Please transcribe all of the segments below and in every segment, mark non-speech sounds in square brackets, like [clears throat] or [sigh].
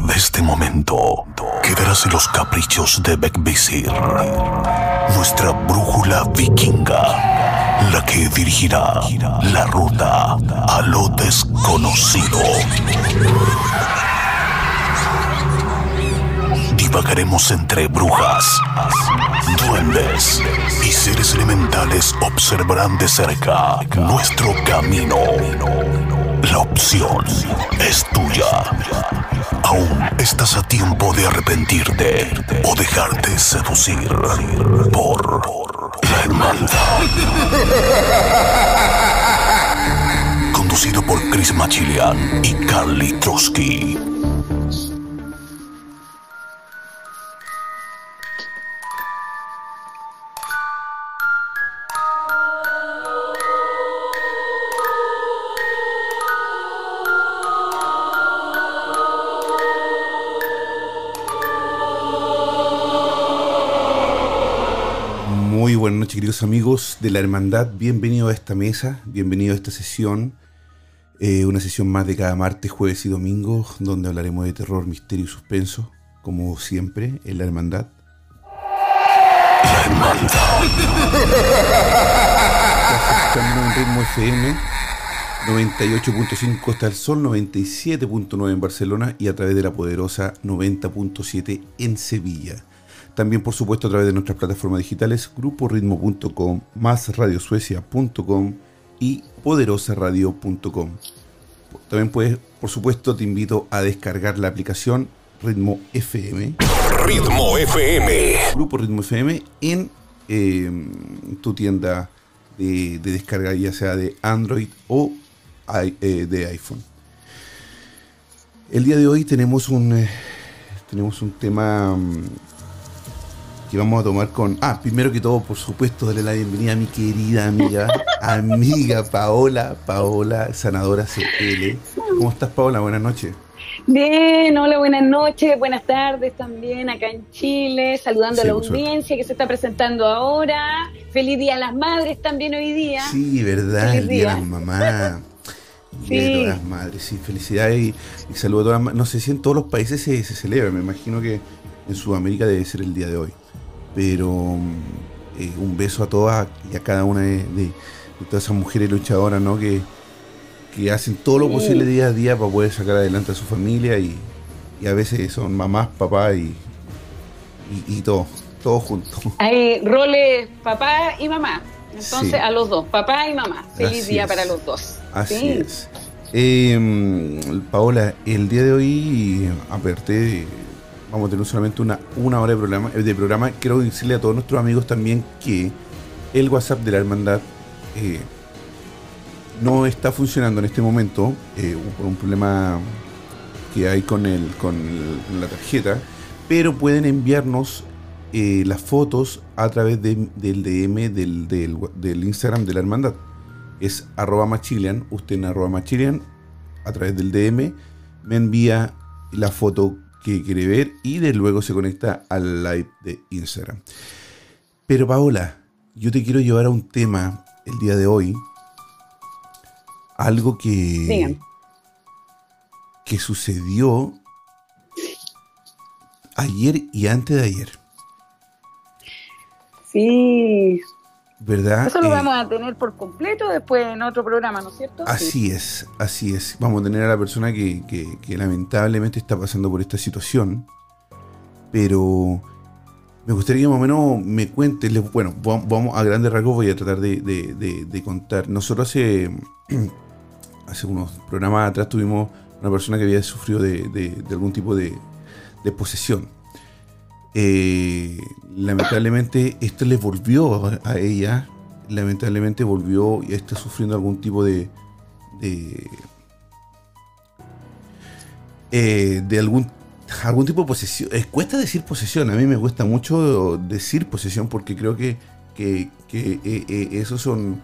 de este momento quedarás en los caprichos de Beckvisir, nuestra brújula vikinga, la que dirigirá la ruta a lo desconocido. Divagaremos entre brujas, duendes y seres elementales observarán de cerca nuestro camino. La opción es tuya. Aún estás a tiempo de arrepentirte o dejarte seducir por la hermandad. Conducido por Chris Machilian y Carly Trotsky. Queridos amigos de la Hermandad. Bienvenido a esta mesa, bienvenido a esta sesión. Eh, una sesión más de cada martes, jueves y domingo, donde hablaremos de terror, misterio y suspenso, como siempre, en la Hermandad. Estamos en ritmo FM 98.5 Costa del Sol, 97.9 en Barcelona y a través de la poderosa 90.7 en Sevilla. También, por supuesto, a través de nuestras plataformas digitales, gruporitmo.com, másradiosuecia.com y poderosaradio.com. También puedes, por supuesto, te invito a descargar la aplicación Ritmo FM, Ritmo FM. Grupo Ritmo FM, en eh, tu tienda de, de descarga, ya sea de Android o i- eh, de iPhone. El día de hoy tenemos un, eh, tenemos un tema mm, que vamos a tomar con... Ah, primero que todo, por supuesto, darle la bienvenida a mi querida amiga, [laughs] amiga Paola, Paola, sanadora CL. ¿Cómo estás, Paola? Buenas noches. Bien, hola, buenas noches, buenas tardes también acá en Chile, saludando Sí, a la suerte. audiencia que se está presentando ahora. Feliz Día a las Madres también hoy día. Sí, verdad, Feliz el día de día. las mamás. [laughs] Día de Sí. todas las madres, sí, felicidades y, y saludos a todas las No sé si en todos los países se, se celebra, me imagino que en Sudamérica debe ser el día de hoy. Pero mm, eh, un beso a todas y a cada una de, de- de todas esas mujeres luchadoras, ¿no? Que, que hacen todo lo posible día a día para poder sacar adelante a su familia y, y a veces son mamás, papás y, y, y todo, todo juntos. Hay roles papá y mamá. Entonces, Sí. a los dos, papá y mamá. Feliz Así día es. para los dos. Así Sí. es. Eh, Paola, el día de hoy, aparte, de- vamos a tener solamente una, una hora de programa, de programa. Quiero decirle a todos nuestros amigos también que el WhatsApp de la hermandad eh, no está funcionando en este momento eh, por un problema que hay con, el, con la tarjeta, pero pueden enviarnos eh, las fotos a través de- del DM del, del, del Instagram de la hermandad es arroba machilian, usted en arroba machilian, a través del DM, me envía la foto que quiere ver y de luego se conecta al live de Instagram. Pero Paola, yo te quiero llevar a un tema el día de hoy, algo que, que sucedió ayer y antes de ayer, Sí. ¿Verdad? Eso lo Eh, vamos a tener por completo después en otro programa, ¿no es cierto? Sí. Así es, así es. Vamos a tener a la persona que, que- que lamentablemente está pasando por esta situación. Pero me gustaría que más o menos me cuentes. Bueno, va- vamos a grandes rasgos, voy a tratar de, de- de- de contar. Nosotros hace, [clears throat] hace unos programas atrás tuvimos una persona que había sufrido de algún tipo de, de posesión. Eh, lamentablemente esto le volvió a, ella, lamentablemente volvió y está sufriendo algún tipo de, de, eh, de algún algún tipo de posesión. Cuesta decir posesión, a mí me cuesta mucho decir posesión porque creo que, que, que, eh, eh, eso son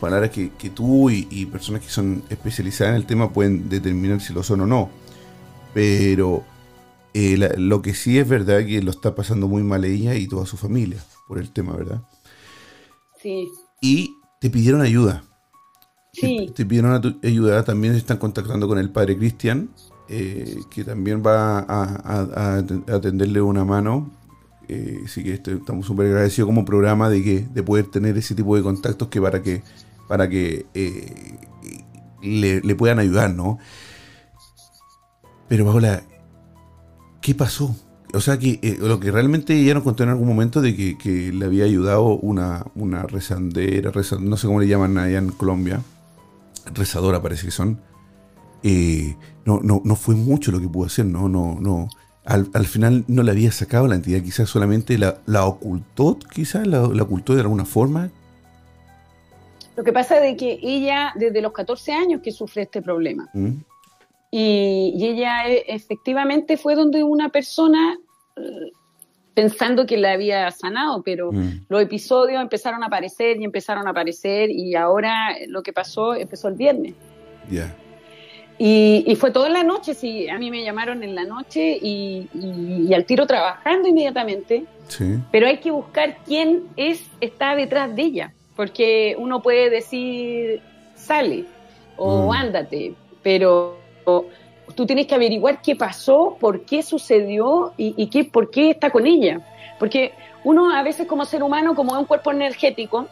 palabras que, tú y personas que son especializadas en el tema pueden determinar si lo son o no. Pero eh, la- lo que sí es verdad que lo está pasando muy mal ella y toda su familia por el tema, ¿verdad? Sí. Y te pidieron ayuda. Sí. Te, te pidieron ayuda, también se están contactando con el padre Cristian. eh, que también va a, atenderle una mano. Eh, así que este, estamos súper agradecidos como programa de que de poder tener ese tipo de contactos que para que para que eh, le, puedan ayudar, ¿no? Pero Paola, ¿qué pasó? O sea, que lo que realmente ella nos contó en algún momento de que, le había ayudado una, una rezandera, no sé cómo le llaman allá en Colombia, rezadora parece que son, eh, no, no, no fue mucho lo que pudo hacer, no, no, no. Al, al final no le había sacado la entidad, quizás solamente la, la ocultó, quizás la, ocultó de alguna forma. Lo que pasa es que ella, desde los 14 años que sufre este problema, ¿Mm? Y, ella e, efectivamente fue donde una persona eh, pensando que la había sanado, pero ¿Mm? los episodios empezaron a aparecer y empezaron a aparecer y ahora lo que pasó empezó el viernes. Ya. Y, fue toda la noche, sí, a mí me llamaron en la noche y, al tiro trabajando inmediatamente. Sí. Pero hay que buscar quién es, está detrás de ella, porque uno puede decir, sale o mm. ándate, pero tú tienes que averiguar qué pasó, por qué sucedió y, qué, por qué está con ella. Porque uno a veces como ser humano, como es un cuerpo energético,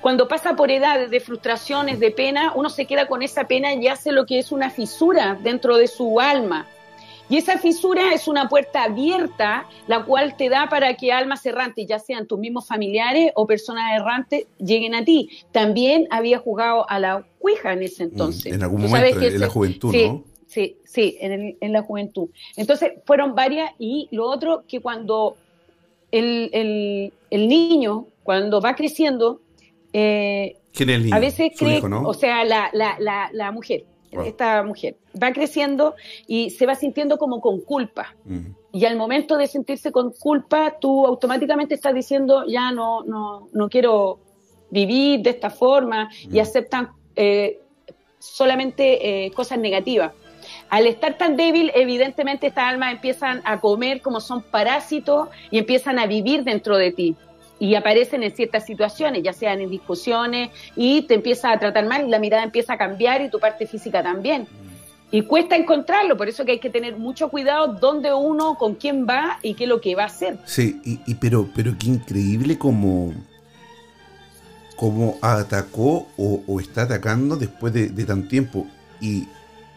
cuando pasa por edades de frustraciones, de pena, uno se queda con esa pena y hace lo que es una fisura dentro de su alma. Y esa fisura es una puerta abierta, la cual te da para que almas errantes, ya sean tus mismos familiares o personas errantes, lleguen a ti. También había jugado a la cuija en ese entonces. En algún momento, en, la juventud, ¿no? Sí, sí, en, en la juventud. Entonces, fueron varias y lo otro que cuando el, el, niño, cuando va creciendo, eh, A veces cree, o sea, la, la, la, la mujer, esta mujer, va creciendo y se va sintiendo como con culpa. Y al momento de sentirse con culpa, tú automáticamente estás diciendo, ya no, no, no quiero vivir de esta forma y aceptan eh, solamente eh, cosas negativas. Al estar tan débil, evidentemente estas almas empiezan a comer como son parásitos y empiezan a vivir dentro de ti. Y aparecen en ciertas situaciones, ya sean en discusiones, y te empieza a tratar mal, y la mirada empieza a cambiar y tu parte física también. Y cuesta encontrarlo, por eso que hay que tener mucho cuidado dónde uno, con quién va y qué es lo que va a hacer. Sí, y, pero, pero qué increíble como atacó o, está atacando después de, de tan tiempo. Y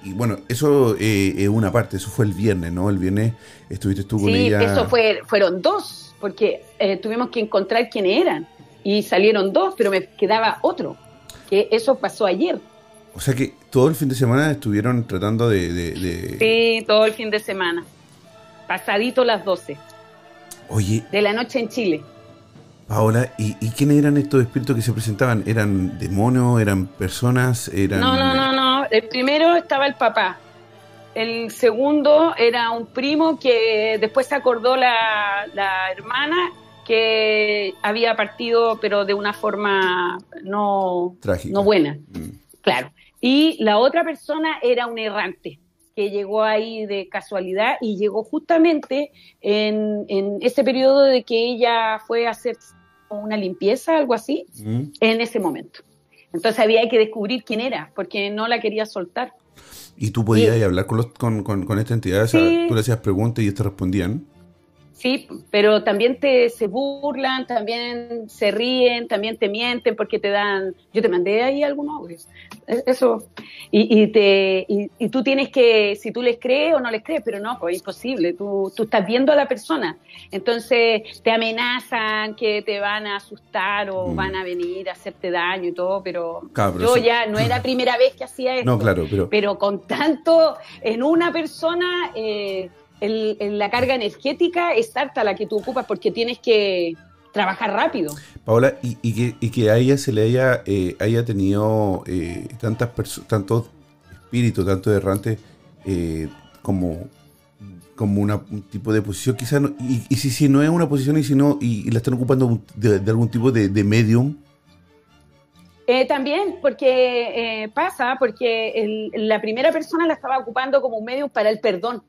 y bueno, eso eh, es una parte, eso fue el viernes, ¿no? El viernes estuviste tú con ella. Sí, eso fue, fueron dos, porque eh, tuvimos que encontrar quiénes eran. Y salieron dos, pero me quedaba otro. Que eso pasó ayer. O sea que todo el fin de semana estuvieron tratando de... Sí, todo el fin de semana. Pasadito las 12. Oye. De la noche en Chile. Paola, ¿y, ¿y quiénes eran estos espíritus que se presentaban? ¿Eran demonios? ¿Eran personas? Eran... No, no, no, el primero estaba el papá. El segundo era un primo que después se acordó la, hermana que había partido, pero de una forma no, no buena. Mm. Claro. Y la otra persona era un errante que llegó ahí de casualidad y llegó justamente en, ese periodo de que ella fue a hacer una limpieza, algo así, mm. en ese momento. Entonces había que descubrir quién era, porque no la quería soltar. ¿Y tú podías hablar con, los, con, con, esta entidad? tú le hacías preguntas y ellos te respondían. Sí, pero también te se burlan, también se ríen, también te mienten porque te dan. Yo te mandé ahí algunos audios. E, eso. Y, y te, y, tú tienes que, si tú les crees o no les crees, pero no, pues es imposible. Tú, tú estás viendo a la persona. Entonces te amenazan que te van a asustar o mm. van a venir a hacerte daño y todo, pero, yo ya no era la primera vez que hacía [laughs] esto. No, claro, pero. Pero con tanto en una persona. Eh, la carga energética es harta la que tú ocupas porque tienes que trabajar rápido. Paola, y, y, que, a ella se le haya, eh, haya tenido eh, tantas tantos espíritus, tantos errantes, eh, como, como una, un tipo de posición, quizás, y, si, si no es una posición y si no, y, la están ocupando de, algún tipo de, medium. también, porque pasa, porque la primera persona la estaba ocupando como un medium para el perdón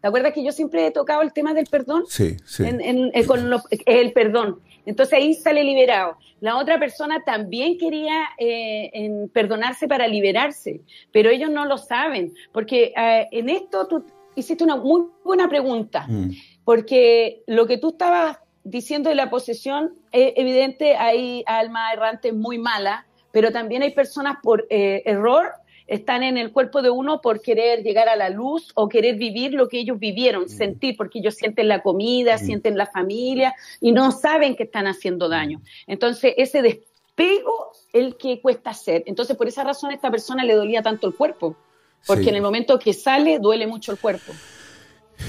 ¿Te acuerdas que yo siempre he tocado el tema del perdón? Sí, sí. Eh, con el perdón. Entonces ahí sale liberado. La otra persona también quería eh, perdonarse para liberarse, pero ellos no lo saben, porque eh, en esto tú hiciste una muy buena pregunta, mm. porque lo que tú estabas diciendo de la posesión, es evidente, hay alma errante muy mala, pero también hay personas por error están en el cuerpo de uno por querer llegar a la luz o querer vivir lo que ellos vivieron, mm. sentir, porque ellos sienten la comida, mm. sienten la familia y no saben que están haciendo daño. Entonces, ese despego el que cuesta hacer. Entonces, por esa razón a esta persona le dolía tanto el cuerpo, porque en el momento que sale duele mucho el cuerpo.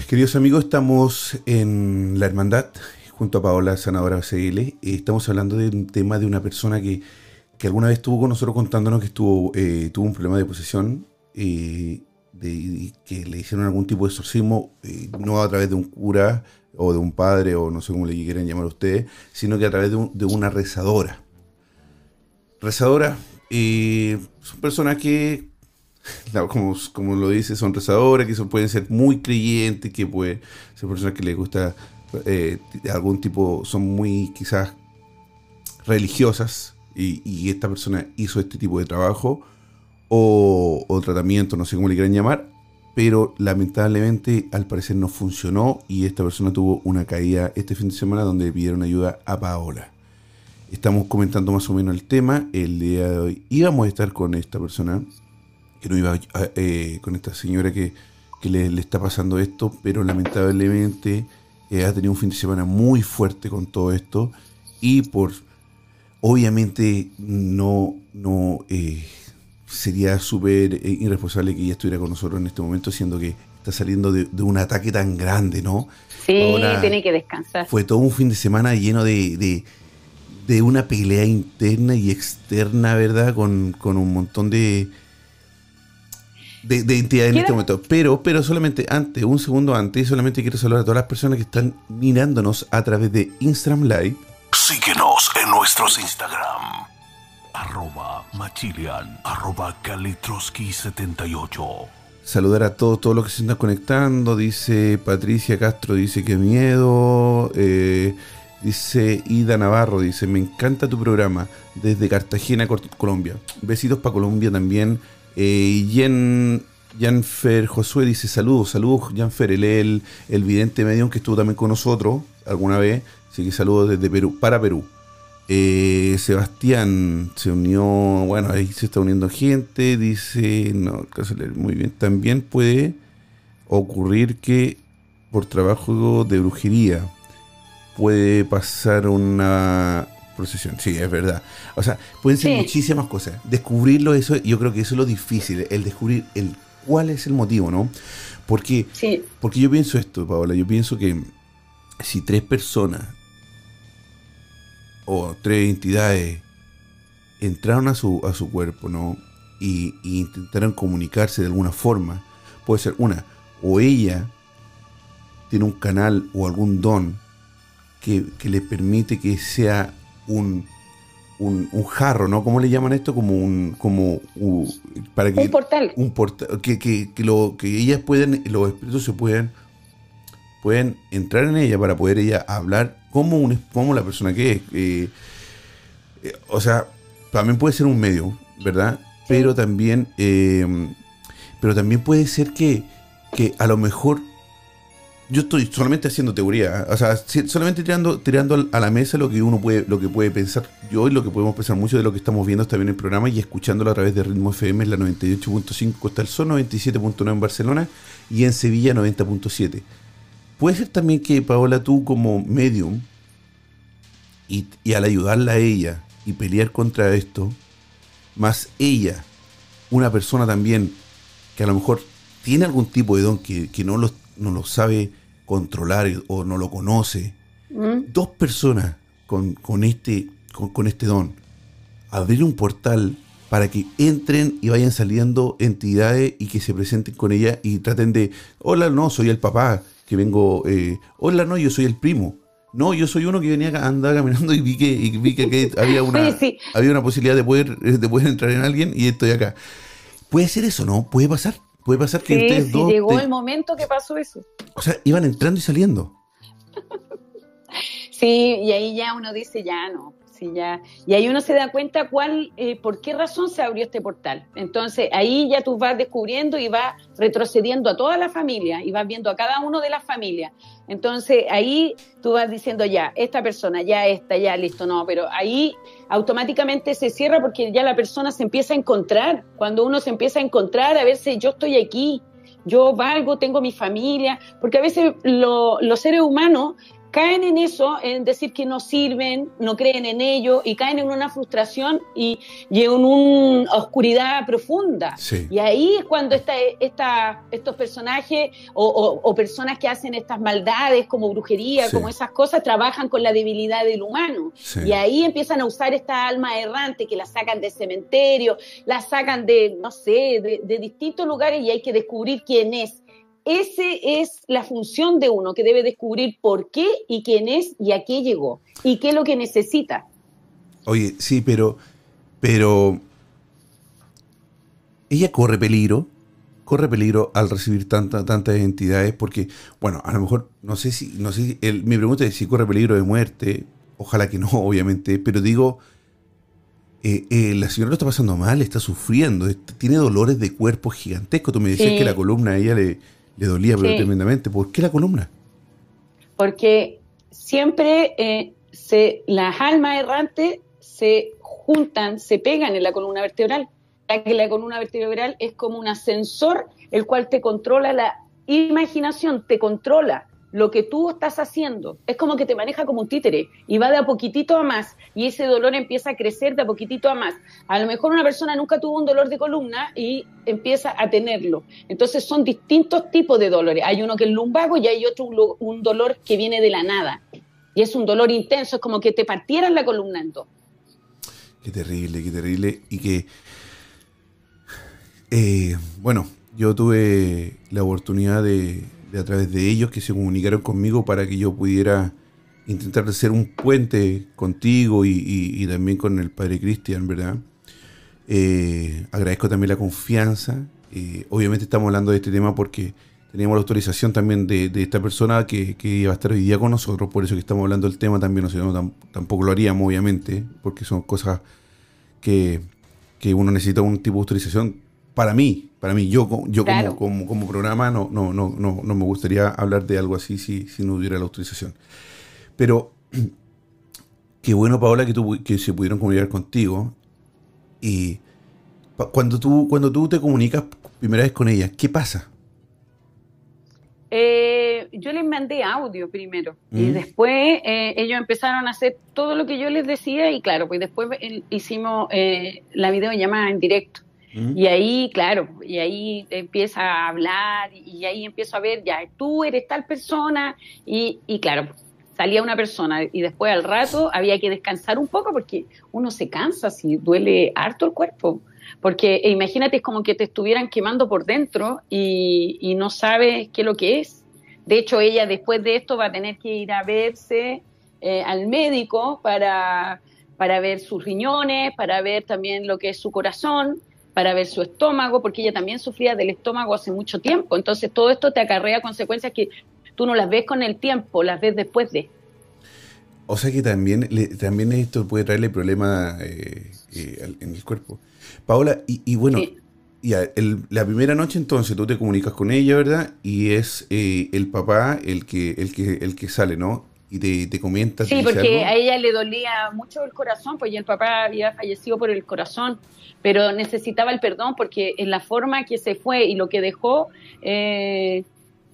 Queridos amigos, estamos en la hermandad junto a Paola Sanadora CL y estamos hablando de un tema de una persona que que alguna vez estuvo con nosotros contándonos que estuvo, eh, tuvo un problema de posesión y de, que le hicieron algún tipo de exorcismo, eh, no a través de un cura o de un padre o no sé cómo le quieran llamar a ustedes, sino que a través de, una rezadora. Rezadora, y son personas que, [laughs] como, como lo dice, son rezadoras, que son, pueden ser muy creyentes, que pueden ser personas que les gusta eh, algún tipo, son muy quizás religiosas, y, esta persona hizo este tipo de trabajo o, tratamiento, no sé cómo le quieran llamar, pero lamentablemente al parecer no funcionó y esta persona tuvo una caída este fin de semana donde pidieron ayuda a Paola. Estamos comentando más o menos el tema. El día de hoy íbamos a estar con esta persona, que no iba eh, con esta señora que, le, está pasando esto, pero lamentablemente eh, ha tenido un fin de semana muy fuerte con todo esto y por Obviamente no, no eh, sería súper eh, irresponsable que ella estuviera con nosotros en este momento, siendo que está saliendo de, un ataque tan grande, ¿no? Sí, tiene que descansar. Fue todo un fin de semana lleno de, de, una pelea interna y externa, ¿verdad? Con, un montón de, de, de entidades en este momento. Pero, pero solamente antes, un segundo antes, solamente quiero saludar a todas las personas que están mirándonos a través de Instagram Live Síguenos en nuestros Instagram. Machilian, arroba Kalitroski78. Saludar a todos, todos los que se están conectando. Dice Patricia Castro, dice que miedo. Eh, dice Ida Navarro, dice, me encanta tu programa desde Cartagena, Colombia. Besitos para Colombia también. Eh, Janfer Josué dice, saludos, saludos Janfer, él el, el vidente medium que estuvo también con nosotros alguna vez. Así que saludos desde Perú, para Perú. Eh, Sebastián se unió, bueno, ahí se está uniendo gente, dice, no, muy bien, también puede ocurrir que por trabajo de brujería puede pasar una procesión, sí, es verdad. O sea, pueden ser muchísimas cosas. Descubrirlo, eso, yo creo que eso es lo difícil, el descubrir el cuál es el motivo, ¿no? Porque, porque yo pienso esto, Paola, yo pienso que si tres personas o tres entidades entraron a su, a su cuerpo, ¿no? Y, intentaron comunicarse de alguna forma. Puede ser una, o ella tiene un canal o algún don que, le permite que sea un, un, jarro, ¿no? ¿Cómo le llaman esto? Como un, como para que un portal, un portal, que, que, lo, que ellas pueden, los espíritus se pueden, pueden entrar en ella para poder ella hablar como, un, como la persona que es. Eh, eh, o sea, también puede ser un medio, ¿verdad? Pero también, em, pero también puede ser que, que a lo mejor yo estoy solamente haciendo teoría, o sea, solamente tirando, tirando a la mesa lo que uno puede, lo que puede pensar yo y lo que podemos pensar mucho de lo que estamos viendo también en el programa y escuchándolo a través de Ritmo FM en la 98.5 Costa del Sol, 97.9 en Barcelona y en Sevilla 90.7. Puede ser también que, Paola, tú como medium, y, al ayudarla a ella y pelear contra esto, más ella, una persona también que a lo mejor tiene algún tipo de don que, no, lo, no, lo, sabe controlar o no lo conoce, mm. dos personas con, con este, con, este don, abrir un portal para que entren y vayan saliendo entidades y que se presenten con ella y traten de, hola, no, soy el papá, que vengo, eh, hola, no, yo soy el primo. No, yo soy uno que venía andar caminando y vi que, y vi que, había, una, había una posibilidad de poder, de poder entrar en alguien y estoy acá. Puede ser eso, ¿no? Puede pasar. Puede pasar que ustedes sí, dos. Llegó el momento que pasó eso. O sea, iban entrando y saliendo. [laughs] sí, y ahí ya uno dice, ya no, ya, y ahí uno se da cuenta cuál, eh, por qué razón se abrió este portal. Entonces ahí ya tú vas descubriendo y vas retrocediendo a toda la familia y vas viendo a cada uno de las familias. Entonces ahí tú vas diciendo ya, esta persona, ya esta, ya listo, no, pero ahí automáticamente se cierra porque ya la persona se empieza a encontrar. Cuando uno se empieza a encontrar, a ver si yo estoy aquí, yo valgo, tengo mi familia, porque a veces los seres humanos caen en eso, en decir que no sirven, no creen en ello y caen en una frustración y, en una oscuridad profunda. Y ahí es cuando esta, esta, estos personajes o, personas que hacen estas maldades como brujería, como esas cosas, trabajan con la debilidad del humano. Y ahí empiezan a usar esta alma errante que la sacan de cementerio, la sacan de, no sé, de, de distintos lugares y hay que descubrir quién es esa es la función de uno, que debe descubrir por qué y quién es y a qué llegó y qué es lo que necesita. Oye, sí, pero, pero ella corre peligro, corre peligro al recibir tantas entidades porque, bueno, a lo mejor, no sé si, no sé si, mi pregunta es si corre peligro de muerte, ojalá que no, [laughs] obviamente, pero digo, eh, eh, la señora lo está pasando mal, está sufriendo, tiene dolores de cuerpo gigantesco. Tú me decías que la columna a ella le, le dolía tremendamente. ¿Por qué la columna? Porque siempre eh, se, las almas errantes se juntan, se pegan en la columna vertebral. Ya que la columna vertebral es como un ascensor el cual te controla la imaginación, te controla lo que tú estás haciendo. Es como que te maneja como un títere y va de a poquitito a más y ese dolor empieza a crecer de a poquitito a más. A lo mejor una persona nunca tuvo un dolor de columna y empieza a tenerlo. Entonces son distintos tipos de dolores. Hay uno que es lumbago y hay otro un dolor que viene de la nada. Y es un dolor intenso, es como que te partieran la columna en dos. Qué terrible, qué terrible. Y que, eh, bueno, yo tuve la oportunidad de, de a través de ellos que se comunicaron conmigo para que yo pudiera intentar ser un puente contigo y, también con el Padre Cristian, ¿verdad? Eh, agradezco también la confianza. Eh, obviamente estamos hablando de este tema porque teníamos la autorización también de, esta persona que, que, iba a estar hoy día con nosotros, por eso que estamos hablando del tema también, no, tampoco lo haríamos, obviamente, porque son cosas que, que uno necesita un tipo de autorización para mí, para mí, yo, yo como, como, programa no, no, no, no, no me gustaría hablar de algo así si, si no hubiera la autorización. Pero [clears throat] qué bueno, Paola, que, tú, que se pudieron comunicar contigo. Y cuando tú, cuando tú te comunicas primera vez con ella, ¿qué pasa? Eh, yo les mandé audio primero y mm. después eh, ellos empezaron a hacer todo lo que yo les decía y claro, pues después hicimos eh, la videollamada en directo. Y ahí, claro, y ahí empieza a hablar y ahí empiezo a ver, ya, tú eres tal persona y, y claro, salía una persona y después al rato había que descansar un poco porque uno se cansa si duele harto el cuerpo. Porque e imagínate, es como que te estuvieran quemando por dentro y, y no sabes qué es lo que es. De hecho, ella después de esto va a tener que ir a verse eh, al médico para, para ver sus riñones, para ver también lo que es su corazón para ver su estómago, porque ella también sufría del estómago hace mucho tiempo. Entonces todo esto te acarrea consecuencias que tú no las ves con el tiempo, las ves después de. O sea que también, también esto puede traerle problemas eh, eh, en el cuerpo. Paola, y, bueno, la primera noche entonces tú te comunicas con ella, ¿verdad? Y es eh, el papá el que, el, que, el que sale, ¿no? Y te, te comenta. Sí, porque a ella le dolía mucho el corazón, pues el papá había fallecido por el corazón pero necesitaba el perdón porque en la forma que se fue y lo que dejó eh,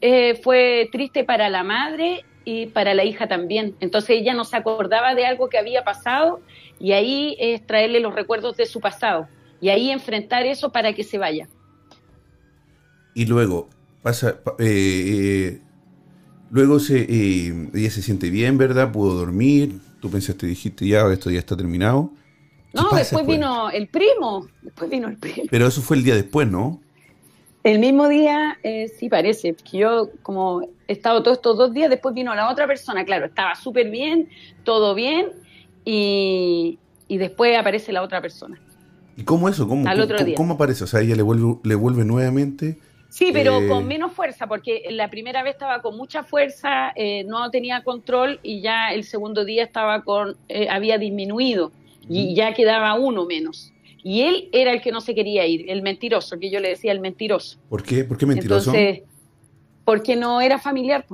eh, fue triste para la madre y para la hija también. Entonces ella no se acordaba de algo que había pasado y ahí es traerle los recuerdos de su pasado y ahí enfrentar eso para que se vaya. Y luego pasa, eh, luego se, ella se siente bien, ¿verdad? Pudo dormir. Tú pensaste, dijiste ya, esto ya está terminado. No, después vino el primo. Después vino el primo. Pero eso fue el día después, ¿no? El mismo día, eh, sí parece, que yo como he estado todos estos dos días, después vino la otra persona, claro, estaba súper bien, todo bien, y, después aparece la otra persona. ¿Y cómo eso? ¿Cómo, Al otro día. ¿Cómo aparece? O sea, ella le vuelve, le vuelve nuevamente Sí, pero eh, con menos fuerza, porque la primera vez estaba con mucha fuerza, eh, no tenía control y ya el segundo día estaba con, eh, había disminuido y ya quedaba uno menos. Y él era el que no se quería ir, el mentiroso, que yo le decía el mentiroso. ¿Por qué? ¿Por qué mentiroso? Entonces, porque no era familiar,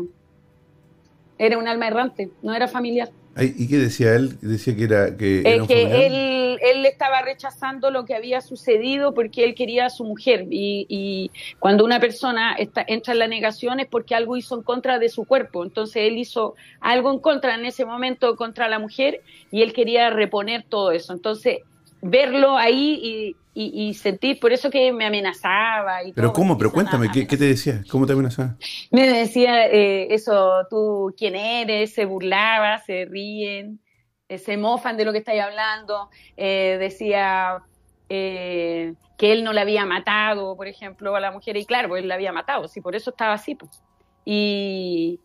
era un alma errante, no era familiar. ¿Y qué decía él? Decía que era que, era que él, él estaba rechazando lo que había sucedido porque él quería a su mujer y, cuando una persona está, entra en la negación es porque algo hizo en contra de su cuerpo. Entonces él hizo algo en contra en ese momento contra la mujer y él quería reponer todo eso. Entonces verlo ahí y, sentir, por eso que me amenazaba. Y Pero ¿cómo? Pero cuéntame, ¿qué, te decía? ¿Cómo te amenazaba? Me decía eh, eso, tú quién eres, se burlaba, se ríen, eh, se mofan de lo que estáis hablando, eh, decía que él no le había matado, por ejemplo, a la mujer, y claro, pues él la había matado, sí, por eso estaba así. Pues. Y,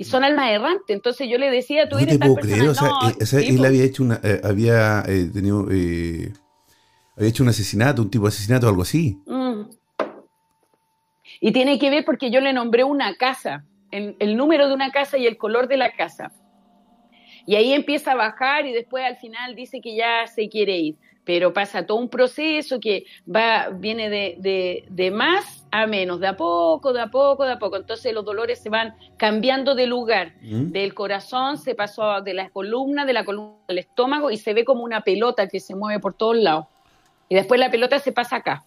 y son almas errantes. Entonces yo le decía, tú no te puedo creer, o sea, él había hecho una, había tenido había hecho un asesinato, un tipo de asesinato o algo así. Mm. Y tiene que ver porque yo le nombré una casa, el, número de una casa y el color de la casa. Y ahí empieza a bajar y después al final dice que ya se quiere ir. Pero pasa todo un proceso que va, viene de, de, más a menos, de a poco, de a poco, de a poco. Entonces los dolores se van cambiando de lugar. Mm. Del corazón se pasó de la columna, de la columna al estómago y se ve como una pelota que se mueve por todos lados y después la pelota se pasa acá.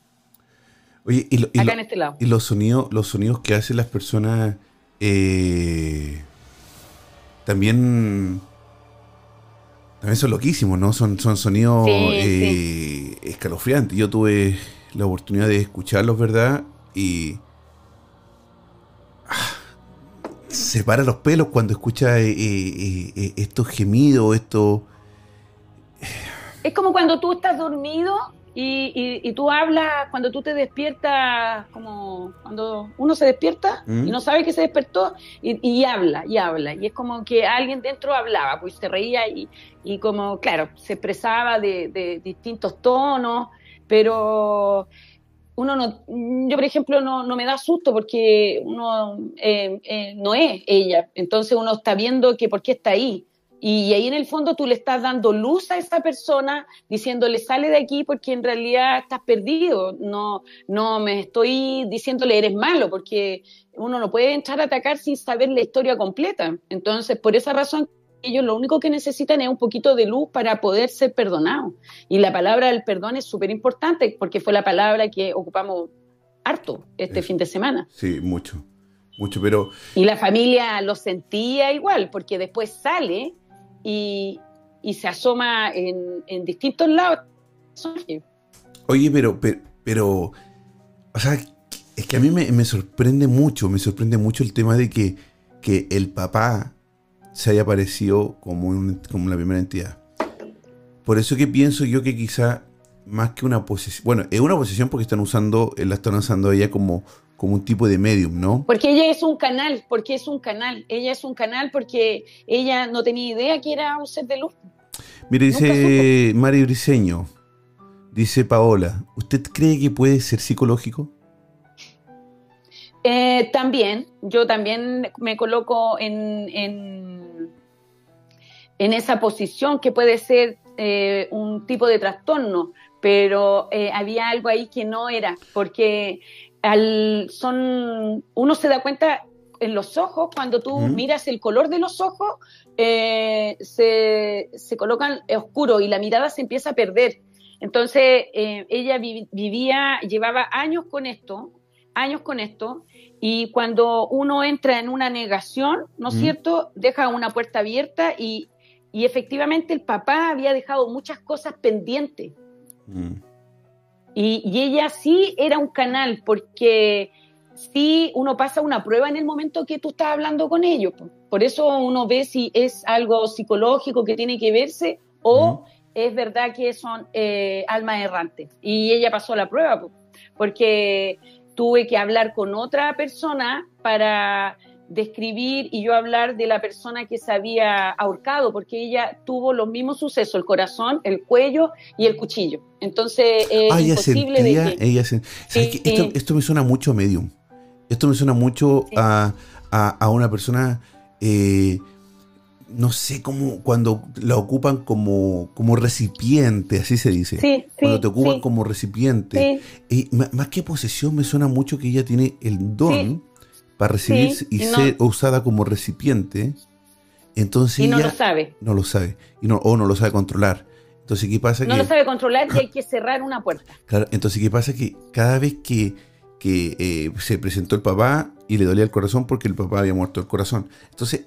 Oye, y, acá en este lado. y los sonidos, los sonidos que hacen las personas eh, también también son loquísimos, ¿no? Son, son sonidos eh, escalofriantes. Yo tuve la oportunidad de escucharlos, ¿verdad? Y ah, se para los pelos cuando escucha eh, estos gemidos, estos... Es como cuando tú estás dormido y, y, tú hablas cuando tú te despiertas, como cuando uno se despierta y no sabe que se despertó y, habla, y habla. Y es como que alguien dentro hablaba, pues se reía y, y como, claro, se expresaba de, distintos tonos, pero uno no, yo por ejemplo no, no me da susto porque uno eh, eh, no es ella, entonces uno está viendo que por qué está ahí. Y ahí en el fondo tú le estás dando luz a esa persona diciéndole sale de aquí porque en realidad estás perdido. No, no me estoy diciéndole eres malo porque uno no puede entrar a atacar sin saber la historia completa. Entonces, por esa razón, ellos lo único que necesitan es un poquito de luz para poder ser perdonados. Y la palabra del perdón es súper importante porque fue la palabra que ocupamos harto este fin de semana. Sí, mucho, mucho, pero... Y la familia lo sentía igual porque después sale y, se asoma en, distintos lados. Oye, pero, pero, o sea, es que a mí me, sorprende mucho, me sorprende mucho el tema de que, que el papá se haya aparecido como, como la primera entidad. Por eso que pienso yo que quizá más que una posesión, bueno, es una posesión porque están usando, la están usando ella como, como un tipo de medium, ¿no? Porque ella es un canal, porque es un canal. Ella es un canal porque ella no tenía idea que era un ser de luz. Mire, dice Mario Briseño, dice Paola, ¿usted cree que puede ser psicológico? Eh, también, yo también me coloco en, en, esa posición que puede ser eh, un tipo de trastorno, pero eh, había algo ahí que no era, porque al, son, uno se da cuenta en los ojos, cuando tú miras el color de los ojos, eh, se, se, colocan oscuros y la mirada se empieza a perder. Entonces, eh, ella vivía, llevaba años con esto, años con esto, y cuando uno entra en una negación, ¿no es cierto?, deja una puerta abierta y, y, efectivamente el papá había dejado muchas cosas pendientes. Y, ella sí era un canal, porque sí uno pasa una prueba en el momento que tú estás hablando con ellos. Por eso uno ve si es algo psicológico que tiene que verse o es verdad que son eh, almas errantes. Y ella pasó la prueba, porque tuve que hablar con otra persona para describir y yo hablar de la persona que se había ahorcado, porque ella tuvo los mismos sucesos, el corazón, el cuello y el cuchillo. Entonces, es ah, imposible de que, ella esto, me suena mucho a medium. Esto me suena mucho a, a, una persona, eh, no sé cómo, cuando la ocupan como, como recipiente, así se dice. Sí, cuando te ocupan como recipiente. Y más que posesión, me suena mucho que ella tiene el don para recibir y ser usada como recipiente. Entonces y no lo sabe. No lo sabe. Y no, o no lo sabe controlar. Entonces, ¿qué pasa? No lo sabe controlar y hay que cerrar una puerta. Claro, entonces, ¿qué pasa? Que cada vez que, que eh, se presentó el papá y le dolía el corazón porque el papá había muerto el corazón. Entonces,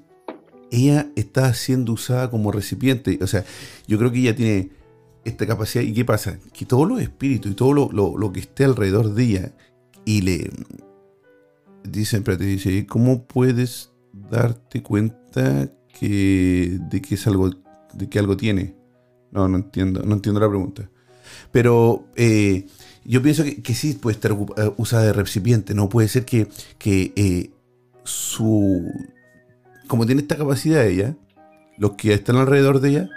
ella está siendo usada como recipiente. O sea, yo creo que ella tiene esta capacidad. ¿Y qué pasa? Que todos los espíritus y todo lo, lo que esté alrededor de ella y le, te dice, ¿cómo puedes darte cuenta que, de que es algo, de que algo tiene? No, no entiendo, no entiendo la pregunta. Pero eh, yo pienso que, sí puede estar eh, usada de recipiente, no puede ser que, que eh, su, como tiene esta capacidad ella, los que están alrededor de ella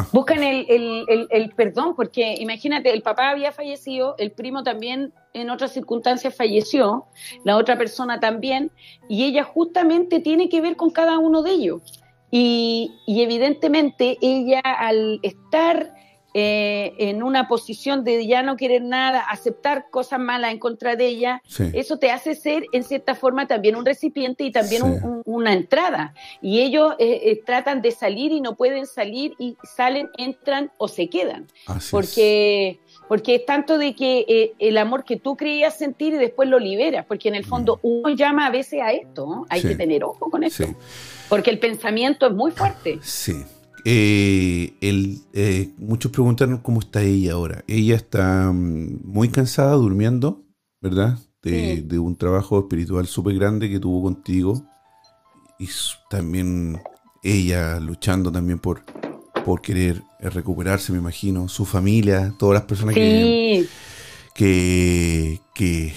Ah. Buscan el, el, el, perdón, porque imagínate, el papá había fallecido, el primo también en otras circunstancias falleció, la otra persona también, y ella justamente tiene que ver con cada uno de ellos. Y, y evidentemente ella al estar eh, en una posición de ya no querer nada, aceptar cosas malas en contra de ella, eso te hace ser en cierta forma también un recipiente y también una entrada. Y ellos eh, eh, tratan de salir y no pueden salir y salen, entran o se quedan. porque, es. porque es tanto de que el amor que tú creías sentir y después lo liberas, porque en el fondo mm. uno llama a veces a esto, hay que tener ojo con esto, porque el pensamiento es muy fuerte. Sí. Eh, eh, muchos preguntan cómo está ella ahora. Ella está mm, muy cansada, durmiendo, ¿verdad? De, un trabajo espiritual súper grande que tuvo contigo. Y también ella luchando también por, por querer recuperarse, me imagino. Su familia, todas las personas que, que, que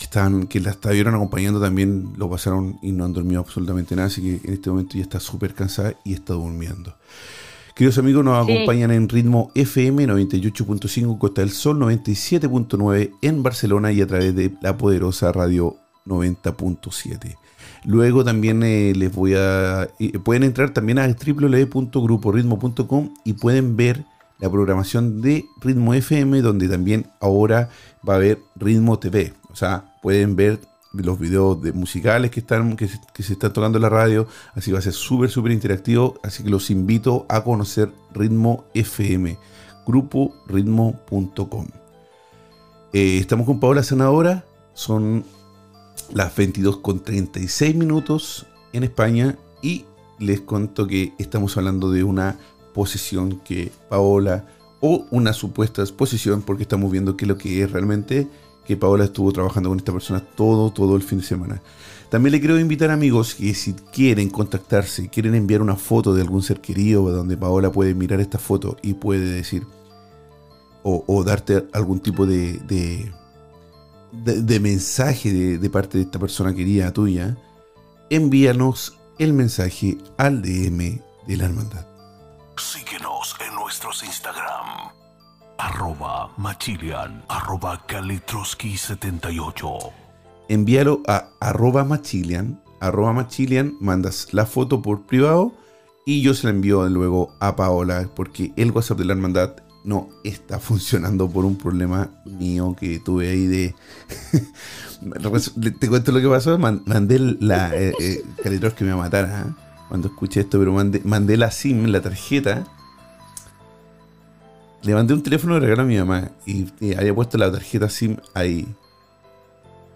que, estaban, que la estuvieron acompañando también lo pasaron y no han dormido absolutamente nada, así que en este momento ya está súper cansada y está durmiendo. Queridos amigos, nos acompañan en ritmo FM 98.5 Costa del Sol, 97.9 en Barcelona y a través de la poderosa radio 90.7. Luego también eh, les voy a... pueden entrar también a www.gruporitmo.com y pueden ver la programación de Ritmo FM, donde también ahora va a haber Ritmo TV. O sea, pueden ver los videos de musicales que están que se, están tocando en la radio, así va a ser súper súper interactivo, así que los invito a conocer Ritmo FM, grupo ritmo.com. Eh, estamos con Paola Sanadora, son las 22 con 36 minutos en España y les cuento que estamos hablando de una posesión que Paola o una supuesta exposición porque estamos viendo que lo que es realmente que Paola estuvo trabajando con esta persona todo, todo el fin de semana. También le quiero invitar amigos que si quieren contactarse, quieren enviar una foto de algún ser querido donde Paola puede mirar esta foto y puede decir o, darte algún tipo de, de, mensaje de, de, parte de esta persona querida tuya, envíanos el mensaje al DM de la hermandad. Síguenos en nuestros Instagram arroba machilian, arroba kalitroski78. Envíalo a arroba machilian, arroba machilian, mandas la foto por privado y yo se la envío luego a Paola porque el WhatsApp de la hermandad no está [laughs] funcionando por un problema mío que tuve ahí de... [laughs] Te cuento lo que pasó, mandé la... Eh, eh que me va a matar ¿ah? cuando escuché esto, pero mandé la SIM, la tarjeta le mandé un teléfono de regalo a mi mamá y, había puesto la tarjeta SIM ahí.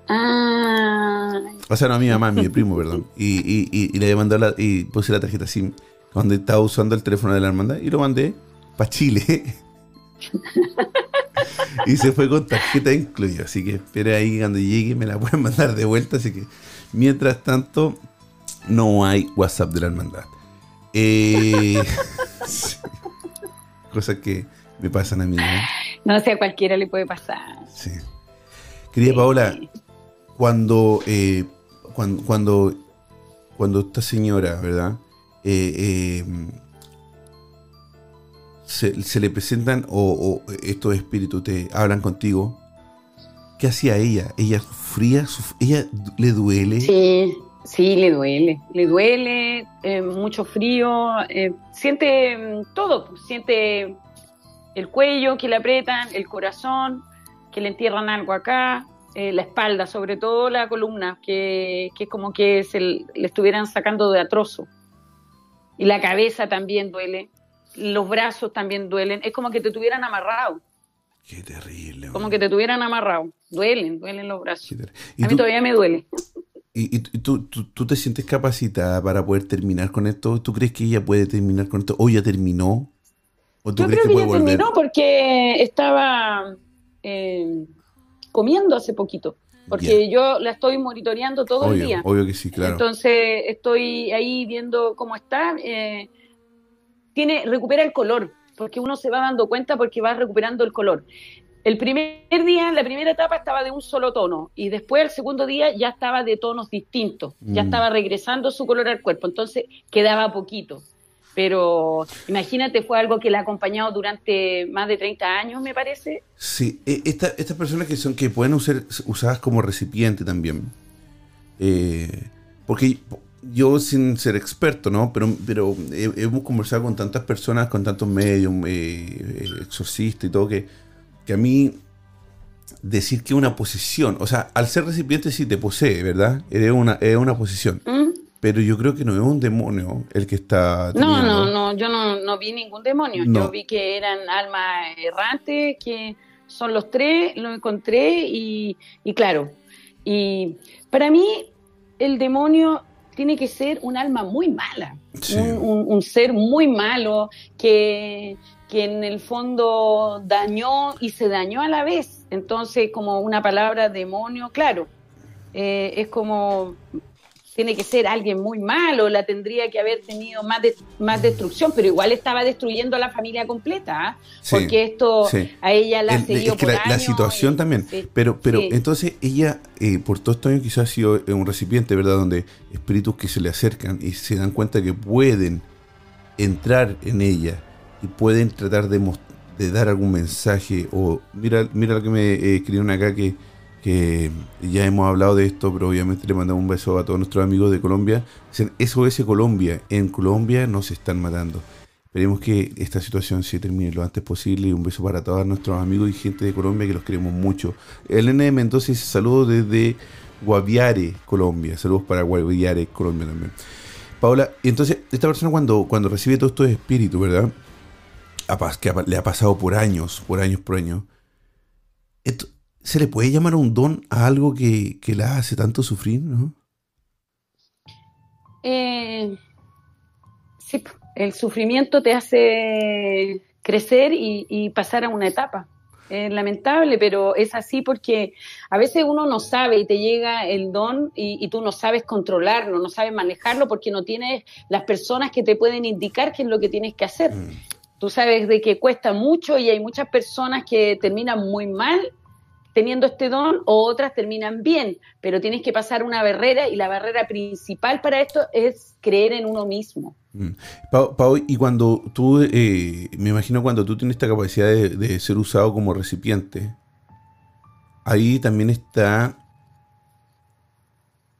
Ah. O sea, no a mi mamá, a mi primo, perdón. Y, le mandé la, y puse la tarjeta SIM cuando estaba usando el teléfono de la hermandad y lo mandé para Chile. [laughs] y se fue con tarjeta incluida. Así que espere ahí cuando llegue me la pueden mandar de vuelta. Así que mientras tanto, no hay WhatsApp de la hermandad. Eh, [laughs] cosa que me pasan a mí. ¿no? sé, a cualquiera le puede pasar. Sí. Querida Paola, cuando, eh, cuando, cuando, cuando esta señora, ¿verdad? Eh, eh, se, le presentan o, estos espíritus te hablan contigo, ¿qué hacía ella? ¿Ella sufría? ¿Ella le duele? Sí, sí, le duele. Le duele, mucho frío, siente mm, todo, pues, siente el cuello que le apretan, el corazón, que le entierran algo acá, eh, la espalda, sobre todo la columna, que, es como que se le estuvieran sacando de atrozo. Y la cabeza también duele, los brazos también duelen, es como que te tuvieran amarrado. Qué terrible. Como que te tuvieran amarrado. Duelen, duelen los brazos. A mí todavía me duele. ¿Y, tú, tú, te sientes capacitada para poder terminar con esto? ¿Tú crees que ella puede terminar con esto? ¿O ya terminó? ¿O tú Yo crees creo que, que ya terminó porque estaba eh, comiendo hace poquito, porque yo la estoy monitoreando todo el día. Obvio que sí, claro. Entonces estoy ahí viendo cómo está. Eh, tiene, recupera el color, porque uno se va dando cuenta porque va recuperando el color. El primer día, la primera etapa estaba de un solo tono y después el segundo día ya estaba de tonos distintos, ya mm. estaba regresando su color al cuerpo, entonces quedaba poquito pero imagínate, fue algo que la ha acompañado durante más de 30 años, me parece. Sí, e, estas personas que son que pueden ser usadas como recipiente también. Eh, porque yo sin ser experto, ¿no? Pero, pero hemos conversado con tantas personas, con tantos medios, eh, exorcistas y todo, que, que a mí decir que una posición, o sea, al ser recipiente sí te posee, ¿verdad? Es una, es una posición. ¿Mm? Pero yo creo que no es un demonio el que está. No, no, no, yo no, vi ningún demonio. Yo vi que eran almas errantes, que son los tres, lo encontré y, claro. Y para mí, el demonio tiene que ser un alma muy mala, un, ser muy malo que, que en el fondo dañó y se dañó a la vez. Entonces, como una palabra demonio, claro, eh, es como tiene que ser alguien muy malo, la tendría que haber tenido más, más destrucción, pero igual estaba destruyendo a la familia completa, ¿ah? porque esto a ella la es que la, situación también, pero pero entonces ella, eh, por todo estos años quizás ha sido un recipiente, ¿verdad? Donde espíritus que se le acercan y se dan cuenta que pueden entrar en ella y pueden tratar de, de dar algún mensaje, o mira, mira lo que me eh, escribieron acá que que ya hemos hablado de esto, pero obviamente le mandamos un beso a todos nuestros amigos de Colombia. Dicen, SOS Colombia, en Colombia nos están matando. Esperemos que esta situación se termine lo antes posible un beso para todos nuestros amigos y gente de Colombia que los queremos mucho. Elena de Mendoza dice saludos desde Guaviare, Colombia. Saludos para Guaviare, Colombia también. Paola, entonces esta persona cuando, cuando recibe todo esto de espíritu, ¿verdad? Que le ha pasado por años, por años, por años. Esto, ¿Se le puede llamar un don a algo que, la hace tanto sufrir, no? Eh, sí, el sufrimiento te hace crecer y, pasar a una etapa. Es lamentable, pero es así porque a veces uno no sabe y te llega el don y, tú no sabes controlarlo, no sabes manejarlo porque no tienes las personas que te pueden indicar qué es lo que tienes que hacer. Mm. Tú sabes de que cuesta mucho y hay muchas personas que terminan muy mal teniendo este don o otras terminan bien, pero tienes que pasar una barrera y la barrera principal para esto es creer en uno mismo. Mm. Pau, y cuando tú, eh, me imagino cuando tú tienes esta capacidad de, ser usado como recipiente, ahí también está,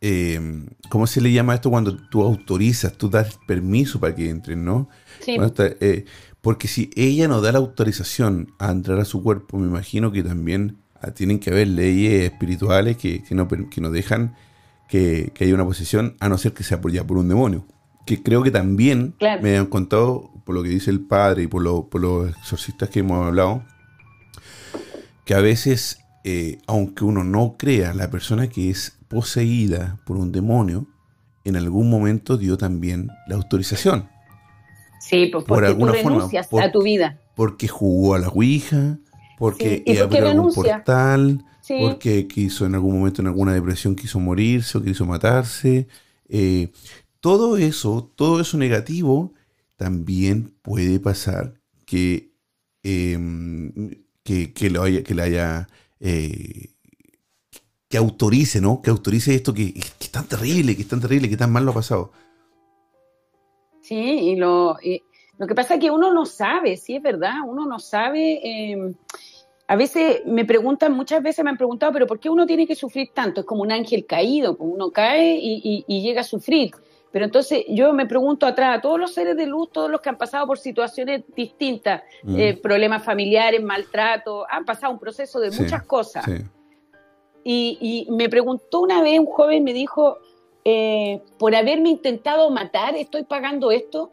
eh, ¿cómo se le llama esto cuando tú autorizas, tú das permiso para que entren, ¿no? Sí. Eh, porque si ella no da la autorización a entrar a su cuerpo, me imagino que también tienen que haber leyes espirituales que, no, que no dejan que, haya una posesión, a no ser que sea por, ya por un demonio. Que creo que también me han contado, por lo que dice el padre y por, los exorcistas que hemos hablado, que a veces, eh, aunque uno no crea, la persona que es poseída por un demonio, en algún momento dio también la autorización. Sí, pues por alguna tú renuncias a tu vida. Porque jugó a la Ouija, porque sí. abrió algún portal, porque quiso en algún momento en alguna depresión quiso morirse o quiso matarse. Eh, todo eso, todo eso negativo, también puede pasar que, em, que, lo haya, que le haya, eh, que autorice, ¿no? Que autorice esto que, es tan terrible, que es tan terrible, que tan mal lo ha pasado. Sí, y lo, lo que pasa es que uno no sabe, sí es verdad, uno no sabe. Em, a veces me preguntan, muchas veces me han preguntado, pero ¿por qué uno tiene que sufrir tanto? Es como un ángel caído, pues uno cae y, llega a sufrir. Pero entonces yo me pregunto atrás, a todos los seres de luz, todos los que han pasado por situaciones distintas, mm. eh, problemas familiares, maltrato, han pasado un proceso de muchas cosas. Y, me preguntó una vez un joven, me dijo, eh, por haberme intentado matar, ¿estoy pagando esto?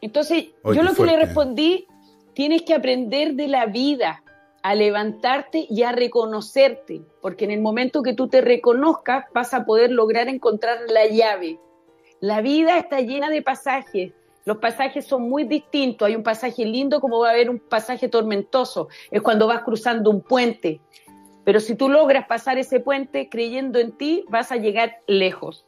Entonces, yo lo que le respondí, tienes que aprender de la vida, a levantarte y a reconocerte, porque en el momento que tú te reconozcas vas a poder lograr encontrar la llave. La vida está llena de pasajes, los pasajes son muy distintos, hay un pasaje lindo como va a haber un pasaje tormentoso, es cuando vas cruzando un puente, pero si tú logras pasar ese puente creyendo en ti, vas a llegar lejos.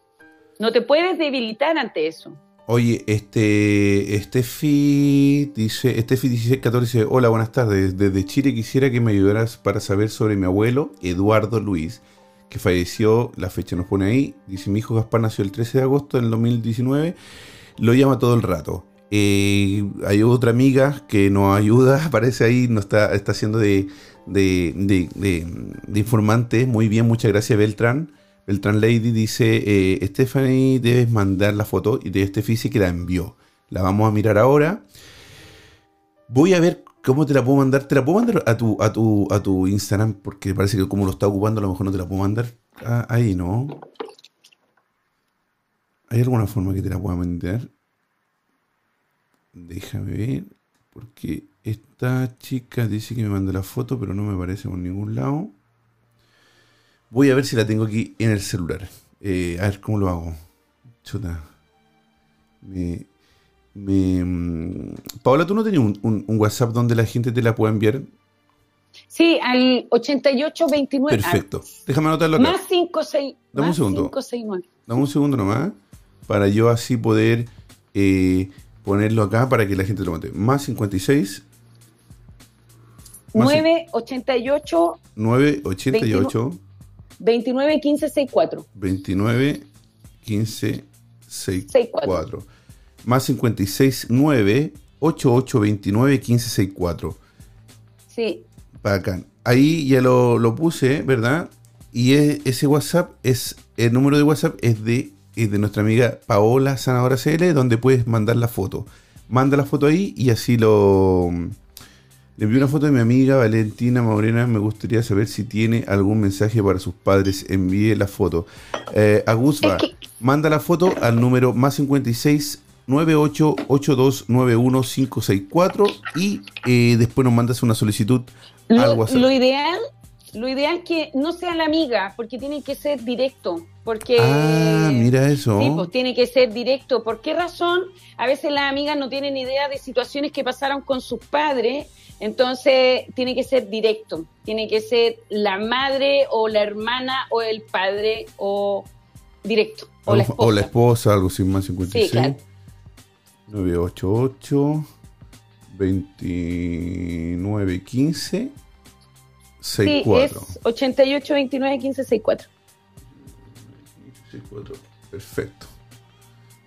No te puedes debilitar ante eso. Oye, este Steffi dice, Steffi 1614 dice, hola, buenas tardes. Desde Chile quisiera que me ayudaras para saber sobre mi abuelo, Eduardo Luis, que falleció, la fecha nos pone ahí. Dice, mi hijo Gaspar nació el 13 de agosto del 2019. Lo llama todo el rato. Eh, hay otra amiga que nos ayuda, [laughs] aparece ahí, nos está, está haciendo de, de, de, de informante. Muy bien, muchas gracias Beltrán. El Lady dice, eh, Stephanie, debes mandar la foto y de este físico que la envió. La vamos a mirar ahora. Voy a ver cómo te la puedo mandar. Te la puedo mandar a tu, a tu, a tu Instagram, porque parece que como lo está ocupando, a lo mejor no te la puedo mandar ahí, ¿no? ¿Hay alguna forma que te la pueda mandar? Déjame ver, porque esta chica dice que me manda la foto, pero no me aparece por ningún lado. Voy a ver si la tengo aquí en el celular. Eh, a ver cómo lo hago. Chuta. Me, mm, Paola, ¿tú no tenías un, WhatsApp donde la gente te la pueda enviar? Sí, al 8829. Perfecto. Déjame anotarlo acá. Más 56. Dame un segundo. Dame un segundo nomás. Para yo así poder eh, ponerlo acá para que la gente lo mate. Más 56. 988. 988. 29 15 64. 29 15 64. Más 56 9 88 29 15 64. Sí. Bacán. Ahí ya lo, lo puse, ¿verdad? Y ese WhatsApp es, el número de WhatsApp es de, es de nuestra amiga Paola Sanadora CL, donde puedes mandar la foto. Manda la foto ahí y así lo, le envié una foto de mi amiga Valentina Morena. Me gustaría saber si tiene algún mensaje para sus padres. Envíe la foto. Eh, Agusba, manda la foto al número más 56 988291564 y eh, después nos mandas una solicitud lo, Lo ideal, lo ideal es que no sea la amiga, porque tiene que ser directo. Porque, ah, mira eso. Sí, pues tiene que ser directo. ¿Por qué razón? A veces las amigas no tienen idea de situaciones que pasaron con sus padres entonces, tiene que ser directo, tiene que ser la madre o la hermana o el padre o directo. O, la esposa. O la esposa, algo sin más 56. Sí, claro. 988 2915 64. Sí, es 88 29 15 64. 64. Perfecto.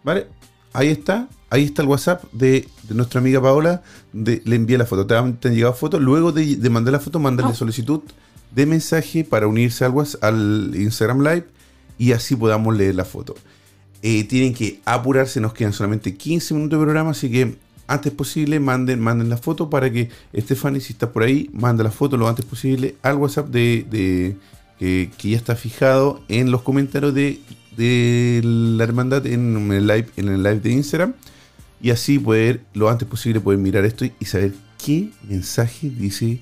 Vale, ahí está ahí está el WhatsApp de, nuestra amiga Paola. le envié la foto. Te han, llegado fotos. Luego de, mandar la foto, mandarle ah. solicitud de mensaje para unirse al, WhatsApp, al Instagram Live y así podamos leer la foto. Eh, tienen que apurarse, nos quedan solamente 15 minutos de programa, así que antes posible manden, manden la foto para que Stephanie, si está por ahí, manda la foto lo antes posible al WhatsApp de, que ya está fijado en los comentarios de, de la hermandad en el live, en el live de Instagram y así poder, lo antes posible, poder mirar esto y, saber qué mensaje dice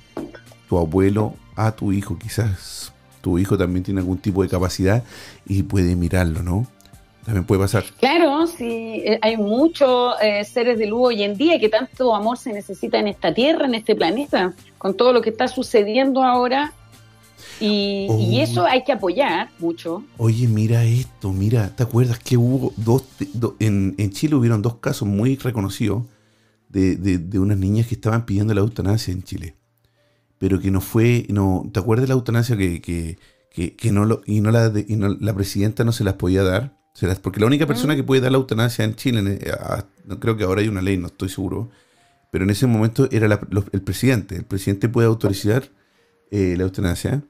tu abuelo a tu hijo. Quizás tu hijo también tiene algún tipo de capacidad y puede mirarlo, ¿no? También puede pasar. Claro, sí, eh, hay muchos eh, seres de luz hoy en día que tanto amor se necesita en esta tierra, en este planeta, con todo lo que está sucediendo ahora y, eso hay que apoyar mucho. Oye, mira esto, mira, ¿te acuerdas que hubo dos, en, Chile hubieron dos casos muy reconocidos de, unas niñas que estaban pidiendo la eutanasia en Chile? Pero que no fue, no, ¿te acuerdas de la eutanasia que, que, no lo, y, no la, y no, la presidenta no se las podía dar. porque la única persona que puede dar la eutanasia en Chile, no creo que ahora hay una ley, no estoy seguro, pero en ese momento era el presidente. El presidente puede autorizar eh, la eutanasia.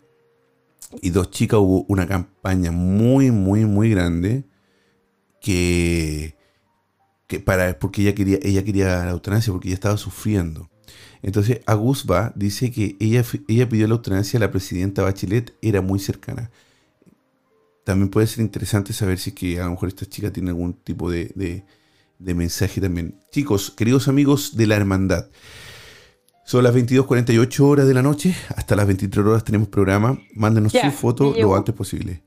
Y dos chicas hubo una campaña muy, muy, muy grande que, que para, porque ella quería, ella quería la eutanasia, porque ella estaba sufriendo. Entonces, Agusba dice que ella, ella pidió la eutanasia a la presidenta Bachelet, era muy cercana. También puede ser interesante saber si que a lo mejor esta chica tiene algún tipo de, de mensaje también. Chicos, queridos amigos de la hermandad, son las 22.48 horas de la noche, hasta las 23 horas tenemos programa. Mándenos su foto lo antes posible.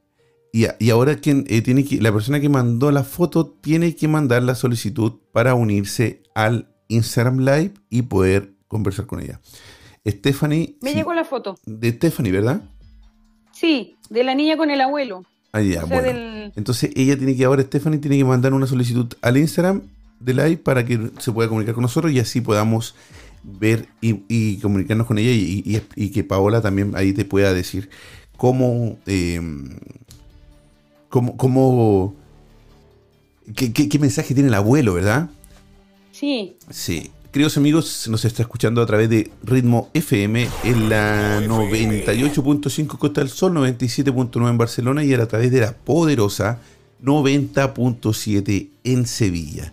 Y, y ahora quien eh, tiene que, la persona que mandó la foto tiene que mandar la solicitud para unirse al Instagram Live y poder conversar con ella. Stephanie. Me llegó la foto. De Stephanie, ¿verdad? Sí, de la niña con el abuelo. Ah, ya, bueno. Entonces ella tiene que, ahora Stephanie tiene que mandar una solicitud al Instagram de Live para que se pueda comunicar con nosotros y así podamos ver y, comunicarnos con ella y, que Paola también ahí te pueda decir cómo, em, cómo, cómo qué, mensaje tiene el abuelo, ¿verdad? Sí. Sí. Queridos amigos, nos está escuchando a través de Ritmo FM en la 98.5 Costa del Sol, 97.9 en Barcelona y a través de la poderosa 90.7 en Sevilla.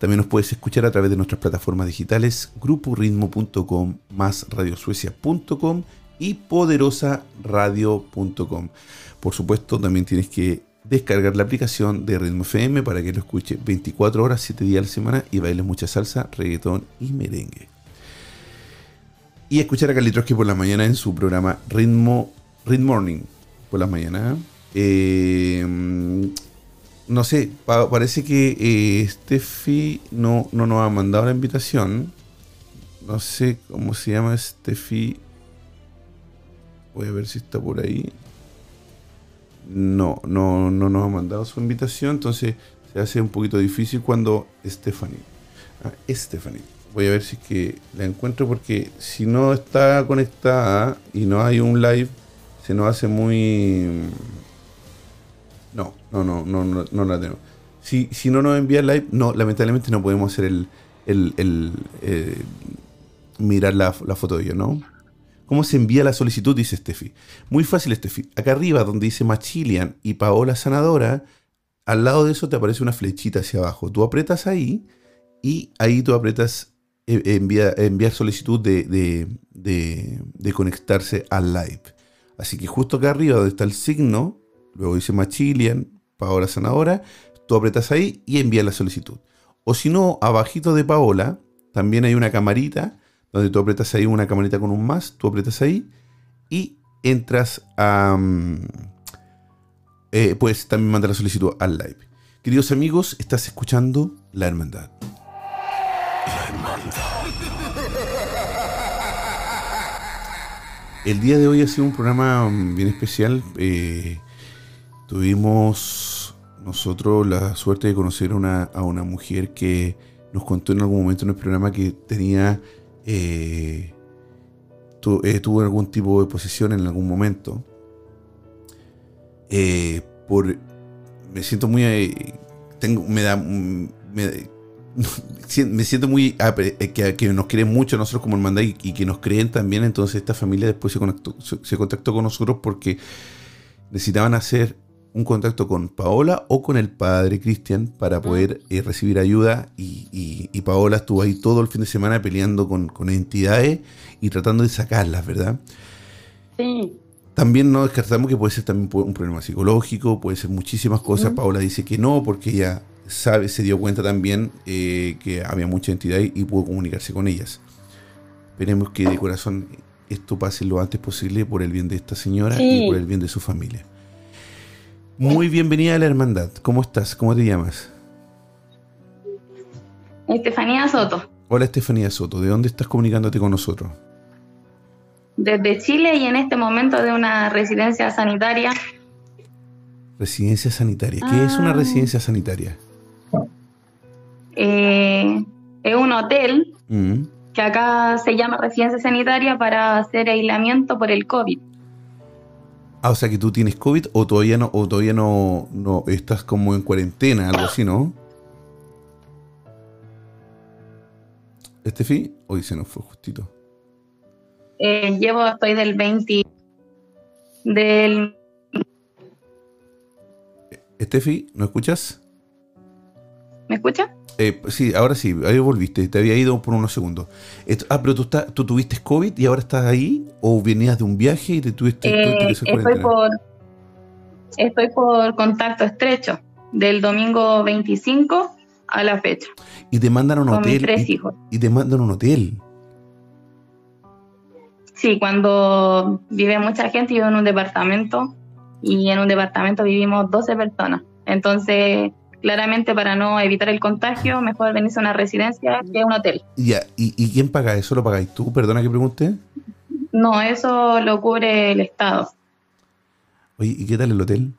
También nos puedes escuchar a través de nuestras plataformas digitales gruporitmo.com más radiosuecia.com y poderosaradio.com. Por supuesto, también tienes que descargar la aplicación de Ritmo FM para que lo escuche 24 horas, 7 días a la semana y bailes mucha salsa, reggaetón y merengue. Y escuchar a Calitroski por la mañana en su programa Ritmo, Ritmo Morning por la mañana. Eh, no sé, parece que eh, Steffi no, no nos ha mandado la invitación. No sé cómo se llama Steffi. Voy a ver si está por ahí. No, no, no nos ha mandado su invitación, entonces se hace un poquito difícil cuando Stephanie. Ah, Stephanie. Voy a ver si es que la encuentro porque si no está conectada y no hay un live, se nos hace muy no, no, no, no, no, no la tengo. Si, si no nos envía live, no, lamentablemente no podemos hacer el, el, el eh, mirar la, foto de ella, ¿no? ¿Cómo se envía la solicitud? Dice Steffi. Muy fácil, Steffi. Acá arriba, donde dice Machilian y Paola Sanadora, al lado de eso te aparece una flechita hacia abajo. Tú apretas ahí y ahí tú apretas eh, enviar solicitud de, de, de conectarse al live. Así que justo acá arriba, donde está el signo, Luego dice Machilian, Paola Sanadora. Tú apretas ahí y envías la solicitud. O si no, abajito de Paola, también hay una camarita donde tú apretas ahí una camarita con un más, tú apretas ahí y entras a... Mm, eh, puedes también mandar la solicitud al live. Queridos amigos, estás escuchando La Hermandad. La Hermandad. El día de hoy ha sido un programa mm, bien especial. Eh, Tuvimos nosotros la suerte de conocer a una mujer que nos contó en algún momento en el programa que tenía eh, eh, tuvo algún tipo de posesión en algún momento. Eh, por, me siento muy me da me, [laughs] siento muy que, nos creen mucho nosotros como hermandad y, que nos creen también entonces esta familia después se, se contactó con nosotros porque necesitaban hacer un contacto con Paola o con el padre Cristian para ah. poder eh, recibir ayuda y, Paola estuvo ahí todo el fin de semana peleando con, entidades y tratando de sacarlas, ¿verdad? Sí. También no descartamos que puede ser también un problema psicológico, puede ser muchísimas cosas. Paola dice que no, porque ella sabe, se dio cuenta también eh, que había mucha entidad y pudo comunicarse con ellas. Esperemos que de corazón esto pase lo antes posible por el bien de esta señora y por el bien de su familia. Muy bienvenida a la hermandad. ¿Cómo estás? ¿Cómo te llamas? Estefanía Soto. Hola Estefanía Soto. ¿De dónde estás comunicándote con nosotros? Desde Chile y en este momento de una residencia sanitaria. Residencia sanitaria. ¿Qué es una ah. residencia sanitaria? Eh, es un hotel mm. que acá se llama residencia sanitaria para hacer aislamiento por el COVID. Ah, o sea que tú tienes COVID o todavía no, o todavía no, no estás como en cuarentena, algo así, ¿no? Estefi, hoy se nos fue justito. Eh, llevo, estoy del 20, del... Estefi, ¿no escuchas? ¿Me escucha? Eh, sí, ahora sí, ahí volviste, te había ido por unos segundos. ah, pero tú, tú tuviste COVID y ahora estás ahí, o venías de un viaje y te tuviste, eh, estoy por Estoy por contacto estrecho, del domingo 25 a la fecha. Y te mandan a un hotel. tres hijos. Y te mandan a un hotel. Sí, cuando vive mucha gente, yo en un departamento y en un departamento vivimos 12 personas. Entonces, claramente para no evitar el contagio, mejor venirse a una residencia que a un hotel. Ya, ¿Y, quién paga eso? ¿Lo pagáis tú? Perdona que pregunte. No, eso lo cubre el Estado. Oye, ¿y qué tal el hotel?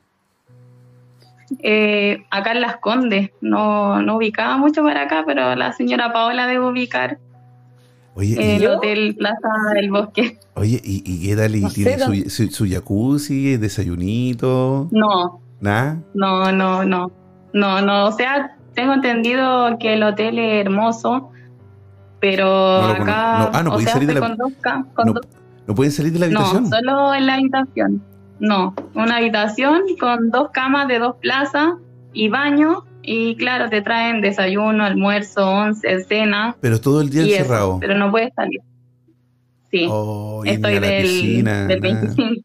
Eh, acá en Las Condes, no, no ubicaba mucho para acá, pero la señora Paola debe ubicar Oye, el Hotel Plaza del Bosque. Oye, ¿y, qué tal? ¿Y tiene su, su, jacuzzi, desayunito? No. ¿Nada? No, no, no. No, no. O sea, tengo entendido que el hotel es hermoso, pero acá. ah, no pueden salir de la habitación. no, pueden salir de la habitación. No, solo en la habitación. No, una habitación con dos camas de dos plazas y baño y claro, te traen desayuno, almuerzo, once, cena. Pero todo el día encerrado. pero no puedes salir. Sí. Oh, Estoy del, del 25.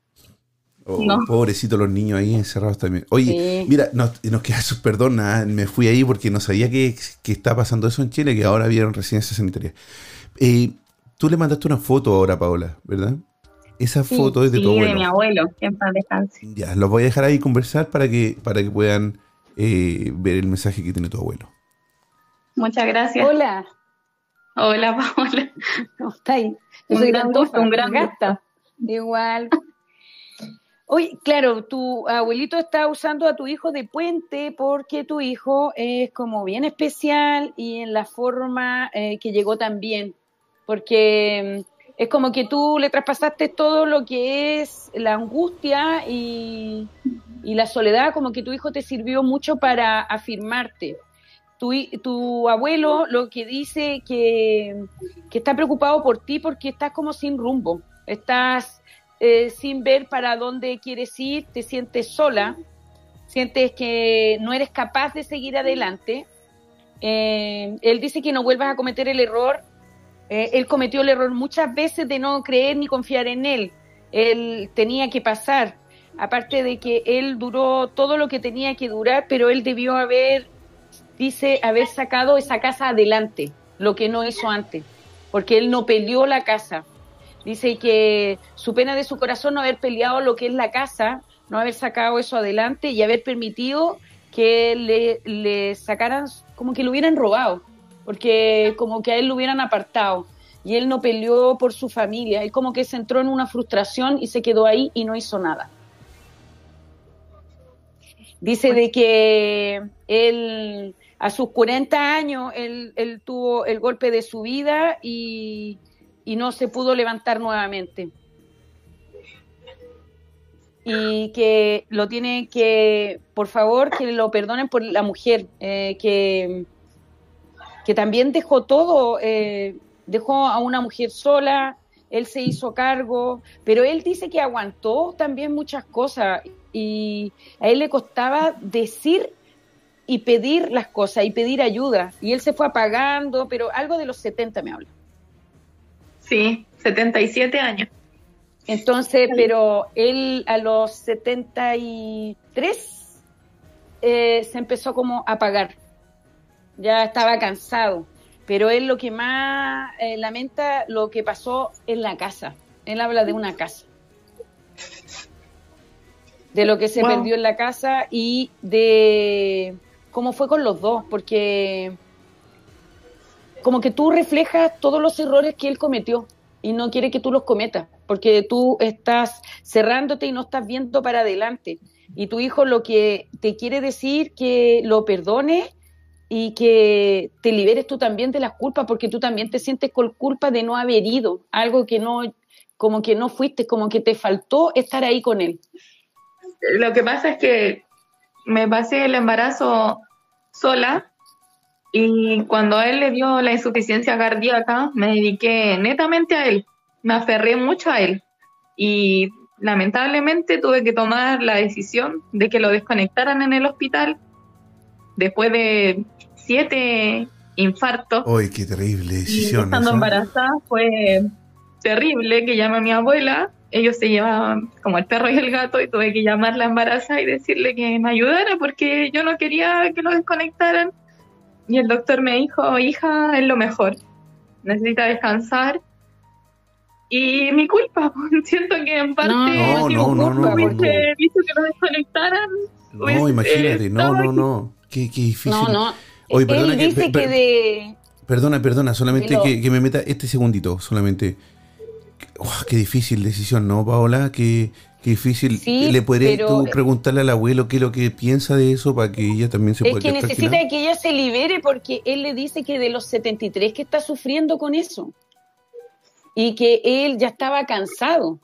Oh, Pobrecito los niños ahí encerrados también. Oye, mira, nos, nos queda su [laughs] perdón, me fui ahí porque no sabía que, que está pasando eso en Chile, que ahora vieron residencia sanitaria. Eh, tú le mandaste una foto ahora, Paola, ¿verdad? Esa foto es de tu abuelo. de mi abuelo, que en paz descanse. Ya, los voy a dejar ahí conversar para que, para que puedan eh, ver el mensaje que tiene tu abuelo. Muchas gracias. Hola. Hola, [laughs] Paola. ¿Cómo estáis? Yo soy gran gusto, un gran gasta. Igual. Oye, claro, tu abuelito está usando a tu hijo de puente porque tu hijo es como bien especial y en la forma eh, que llegó también. Porque mm, es como que tú le traspasaste todo lo que es la angustia y, la soledad como que tu hijo te sirvió mucho para afirmarte. Tu, tu abuelo lo que dice que, está preocupado por ti porque estás como sin rumbo, estás eh, sin ver para dónde quieres ir, te sientes sola, sientes que no eres capaz de seguir adelante. Eh, él dice que no vuelvas a cometer el error. Eh, él cometió el error muchas veces de no creer ni confiar en él. Él tenía que pasar aparte de que él duró todo lo que tenía que durar, pero él debió haber, dice, haber sacado esa casa adelante, lo que no hizo antes, porque él no peleó la casa. Dice que su pena de su corazón no haber peleado lo que es la casa, no haber sacado eso adelante y haber permitido que le, le sacaran, como que lo hubieran robado, porque como que a él lo hubieran apartado y él no peleó por su familia, él como que se entró en una frustración y se quedó ahí y no hizo nada. Dice de que él, a sus 40 años, él, él tuvo el golpe de su vida y, y no se pudo levantar nuevamente. Y que lo tiene que, por favor, que lo perdonen por la mujer, eh, que, que también dejó todo, eh, dejó a una mujer sola, él se hizo cargo, pero él dice que aguantó también muchas cosas y a él le costaba decir y pedir las cosas y pedir ayuda. Y él se fue apagando, pero algo de los 70 me habla. Sí, 77 años. Entonces, pero él a los 73 eh, se empezó como a apagar. Ya estaba cansado. Pero él lo que más eh, lamenta lo que pasó en la casa. Él habla de una casa de lo que se perdió en la casa y de cómo fue con los dos, porque como que tú reflejas todos los errores que él cometió y no quiere que tú los cometas, porque tú estás cerrándote y no estás viendo para adelante. Y tu hijo lo que te quiere decir que lo perdone y que te liberes tú también de las culpas, porque tú también te sientes con culpa de no haber ido, algo que no como que no fuiste, como que te faltó estar ahí con él. Lo que pasa es que me pasé el embarazo sola y cuando él le dio la insuficiencia cardíaca, me dediqué netamente a él, me aferré mucho a él y lamentablemente tuve que tomar la decisión de que lo desconectaran en el hospital después de siete infartos. ¡Uy, qué terrible decisión! Y estando embarazada fue terrible que llame a mi abuela. Ellos se llevaban como el perro y el gato y tuve que llamarla embarazada y decirle que me ayudara porque yo no quería que lo desconectaran. Y el doctor me dijo, hija, es lo mejor. Necesita descansar y mi culpa, [laughs] siento que en parte no, no, no, no, hubiese visto que nos desconectaran. No, imagínate, no, no, no, qué, qué difícil. No, no. Oye, perdona, Él dice que, de... Perdona, perdona, solamente que, que, me meta este segundito, solamente. qué difícil decisión, ¿no, Paola? Qué, qué difícil. ¿Le podrías tú preguntarle al abuelo qué es lo que piensa de eso para que ella también se pueda Es que necesita que ella se libere porque él le dice que de los 73 que está sufriendo con eso y que él ya estaba cansado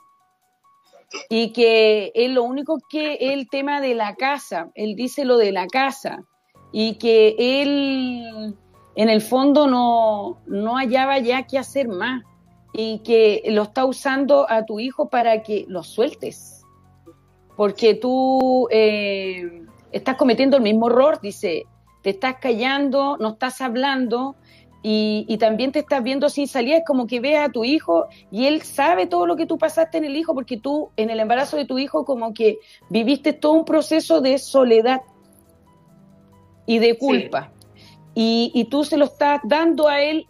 y que él lo único que el tema de la casa, él dice lo de la casa y que él en el fondo no, no hallaba ya qué hacer más y que lo está usando a tu hijo para que lo sueltes porque tú eh, estás cometiendo el mismo error, dice, te estás callando, no estás hablando, y, también te estás viendo sin salida, es como que veas a tu hijo y él sabe todo lo que tú pasaste en el hijo, porque tú en el embarazo de tu hijo como que viviste todo un proceso de soledad y de culpa. Y, y, tú se lo estás dando a él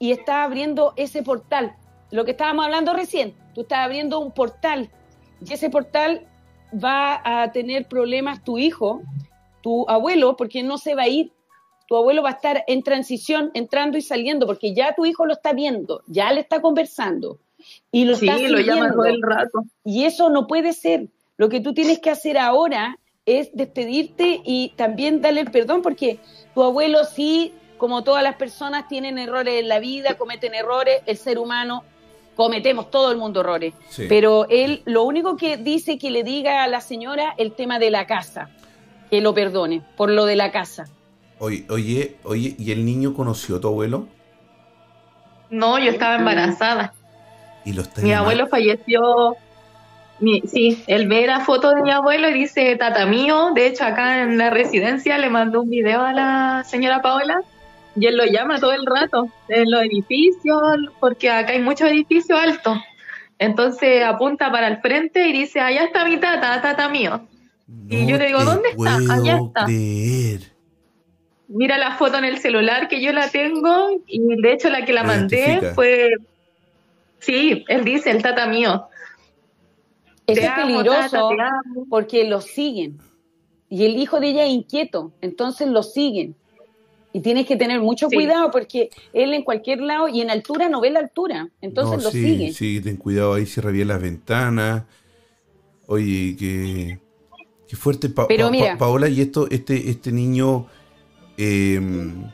y estás abriendo ese portal. Lo que estábamos hablando recién, tú estás abriendo un portal y ese portal va a tener problemas tu hijo, tu abuelo, porque no se va a ir tu abuelo va a estar en transición, entrando y saliendo, porque ya tu hijo lo está viendo, ya le está conversando y lo está lo llama todo el rato. Y eso no puede ser. Lo que tú tienes que hacer ahora es despedirte y también darle el perdón, porque tu abuelo sí, como todas las personas, tienen errores en la vida, cometen errores, el ser humano cometemos todo el mundo errores. Pero él lo único que dice que le diga a la señora el tema de la casa, que lo perdone por lo de la casa. Oye, oye, oye, ¿y el niño conoció a tu abuelo? No, yo estaba embarazada. ¿Y lo mi abuelo falleció. sí, él ve la foto de mi abuelo y dice tata mío. De hecho, acá en la residencia le mandó un video a la señora Paola y él lo llama todo el rato en los edificios, porque acá hay muchos edificios altos. Entonces apunta para el frente y dice, allá está mi tata, tata mío. y yo le digo, ¿dónde está? Allá está mira la foto en el celular que yo la tengo y de hecho la que la mandé fue, sí, él dice, el tata mío. es peligroso porque lo siguen y el hijo de ella es inquieto, entonces lo siguen. Y tienes que tener mucho cuidado porque él en cualquier lado y en altura no ve la altura, entonces lo siguen. Sí, ten cuidado ahí, cierra bien las ventanas. Oye, qué, qué fuerte, Pero Paola, y esto, este, este niño Em,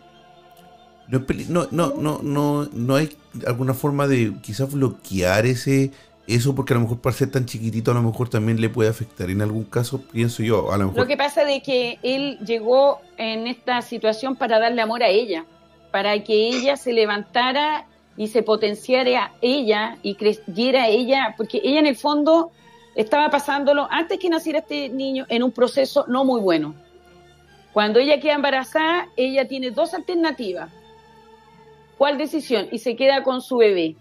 no, no, no, no, no hay alguna forma de quizás bloquear ese eso porque a lo mejor para ser tan chiquitito a lo mejor también le puede afectar en algún caso pienso yo a lo mejor lo que pasa es que él llegó en esta situación para darle amor a ella para que ella se levantara y se potenciara ella y creyera ella porque ella en el fondo estaba pasándolo antes que naciera este niño en un proceso no muy bueno cuando ella queda embarazada, ella tiene dos alternativas. ¿Cuál decisión? Y se queda con su bebé.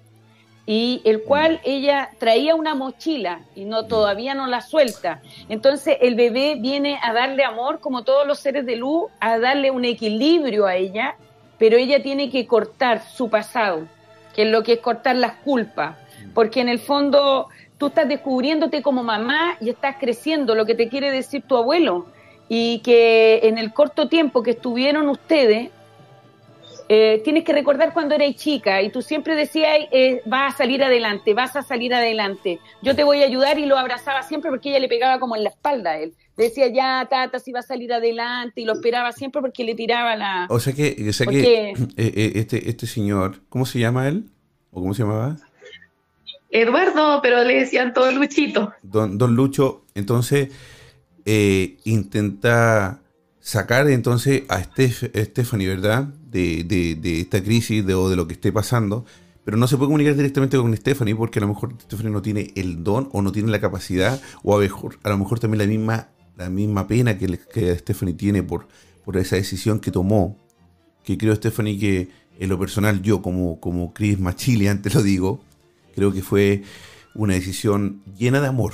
Y el cual ella traía una mochila y no todavía no la suelta. Entonces el bebé viene a darle amor, como todos los seres de luz, a darle un equilibrio a ella, pero ella tiene que cortar su pasado, que es lo que es cortar las culpas, porque en el fondo tú estás descubriéndote como mamá y estás creciendo, lo que te quiere decir tu abuelo. Y que en el corto tiempo que estuvieron ustedes, eh, tienes que recordar cuando eras chica y tú siempre decías, eh, vas a salir adelante, vas a salir adelante, yo te voy a ayudar y lo abrazaba siempre porque ella le pegaba como en la espalda a él. Le decía, ya, tata, si va a salir adelante y lo esperaba siempre porque le tiraba la... O sea que, o sea que [clears throat] eh, este, este señor, ¿cómo se llama él? ¿O cómo se llamaba? Eduardo, pero le decían todo Luchito. Don, don Lucho, entonces eh, intenta sacar entonces a Stephanie, ¿verdad? De, de, esta crisis de, o de lo que esté pasando, pero no se puede comunicar directamente con Stephanie porque a lo mejor Stephanie no tiene el don o no tiene la capacidad o a, mejor, a lo mejor también la misma, la misma pena que, que Stephanie tiene por, por esa decisión que tomó, que creo Stephanie que en lo personal yo como, como Chris Machili, antes lo digo, creo que fue una decisión llena de amor.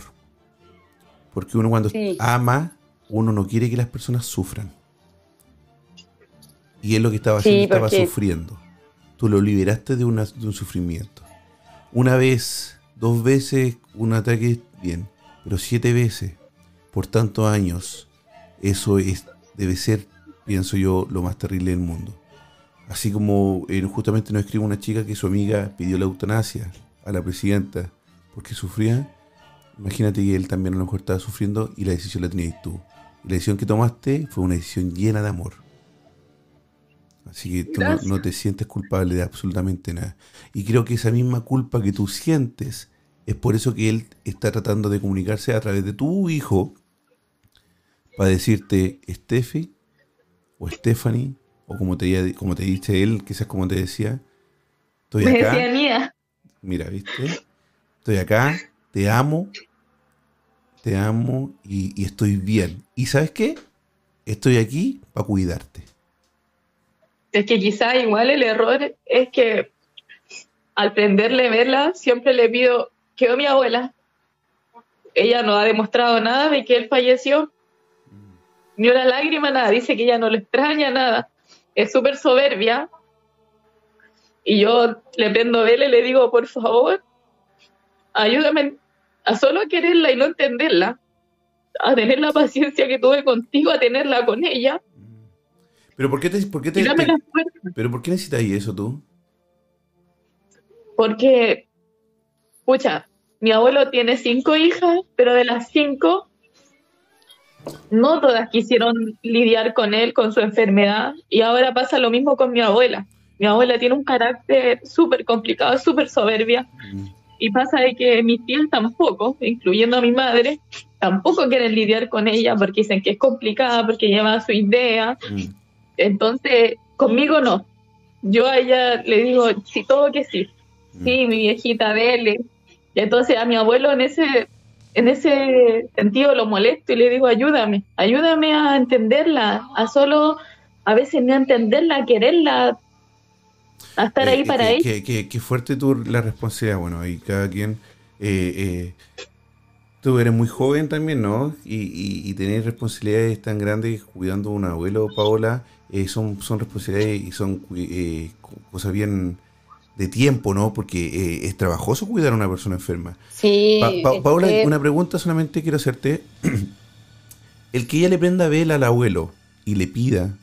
Porque uno cuando ama uno no quiere que las personas sufran. Y es lo que estaba haciendo, estaba sufriendo. Tú lo liberaste de, una, de un sufrimiento. Una vez, dos veces, un ataque, bien. Pero siete veces, por tantos años, eso es, debe ser, pienso yo, lo más terrible del mundo. Así como eh, justamente nos escribe una chica que su amiga pidió la eutanasia a la presidenta porque sufría. Imagínate que él también a lo mejor estaba sufriendo y la decisión la tenías tú la decisión que tomaste fue una decisión llena de amor. Así que tú no, te sientes culpable de absolutamente nada. Y creo que esa misma culpa que tú sientes es por eso que él está tratando de comunicarse a través de tu hijo para decirte Steffi o Stephanie o como te, como te dice él, quizás como te decía, estoy acá. mía. Mira, ¿viste? Estoy acá, te amo, te amo y, estoy bien. ¿Y sabes qué? Estoy aquí para cuidarte. Es que quizá igual el error es que al prenderle verla, siempre le pido, quedó mi abuela. Ella no ha demostrado nada de que él falleció. Ni una lágrima, nada. Dice que ella no le extraña nada. Es súper soberbia. Y yo le prendo verla y le digo, por favor, ayúdame a solo quererla y no entenderla, a tener la paciencia que tuve contigo, a tenerla con ella. Pero ¿por qué te, por qué pero por qué necesitas eso tú? Porque, escucha, mi abuelo tiene cinco hijas, pero de las cinco, no todas quisieron lidiar con él, con su enfermedad, y ahora pasa lo mismo con mi abuela. Mi abuela tiene un carácter súper complicado, súper soberbia. Y pasa de que mis tías tampoco, incluyendo a mi madre, tampoco quieren lidiar con ella porque dicen que es complicada, porque lleva su idea. Mm. Entonces, conmigo no. Yo a ella le digo, sí, todo que sí. Mm. Sí, mi viejita, dele. Y entonces a mi abuelo en ese, en ese sentido lo molesto y le digo, ayúdame, ayúdame a entenderla, a solo a veces no entenderla, a quererla, a estar ahí eh, para eh, ella. Qué, fuerte tu la responsabilidad, bueno, ahí cada quien... Eh, tú eres muy joven también, ¿no? Y, y, tener responsabilidades tan grandes cuidando a un abuelo, Paola, son, son responsabilidades y son cosas bien de tiempo, ¿no? Porque es trabajoso cuidar a una persona enferma. Sí. Paola, una pregunta solamente quiero hacerte. [clears throat] El que ella le prenda vela al abuelo y le pida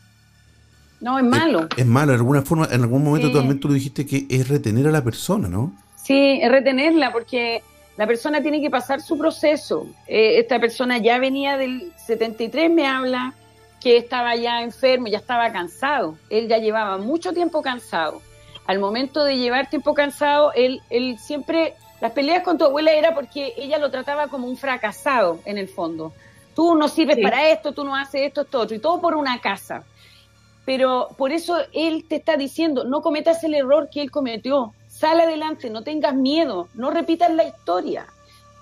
no, es malo. Es, malo, en alguna forma, en algún momento también tú dijiste que es retener a la persona, ¿no? Sí, es retenerla porque la persona tiene que pasar su proceso. Eh, esta persona ya venía del 73, me habla que estaba ya enfermo, ya estaba cansado. Él ya llevaba mucho tiempo cansado. Al momento de llevar tiempo cansado, él, él siempre, las peleas con tu abuela era porque ella lo trataba como un fracasado en el fondo. Tú no sirves para esto, tú no haces esto, esto, otro, y todo por una casa pero por eso él te está diciendo, no cometas el error que él cometió, sal adelante, no tengas miedo, no repitas la historia.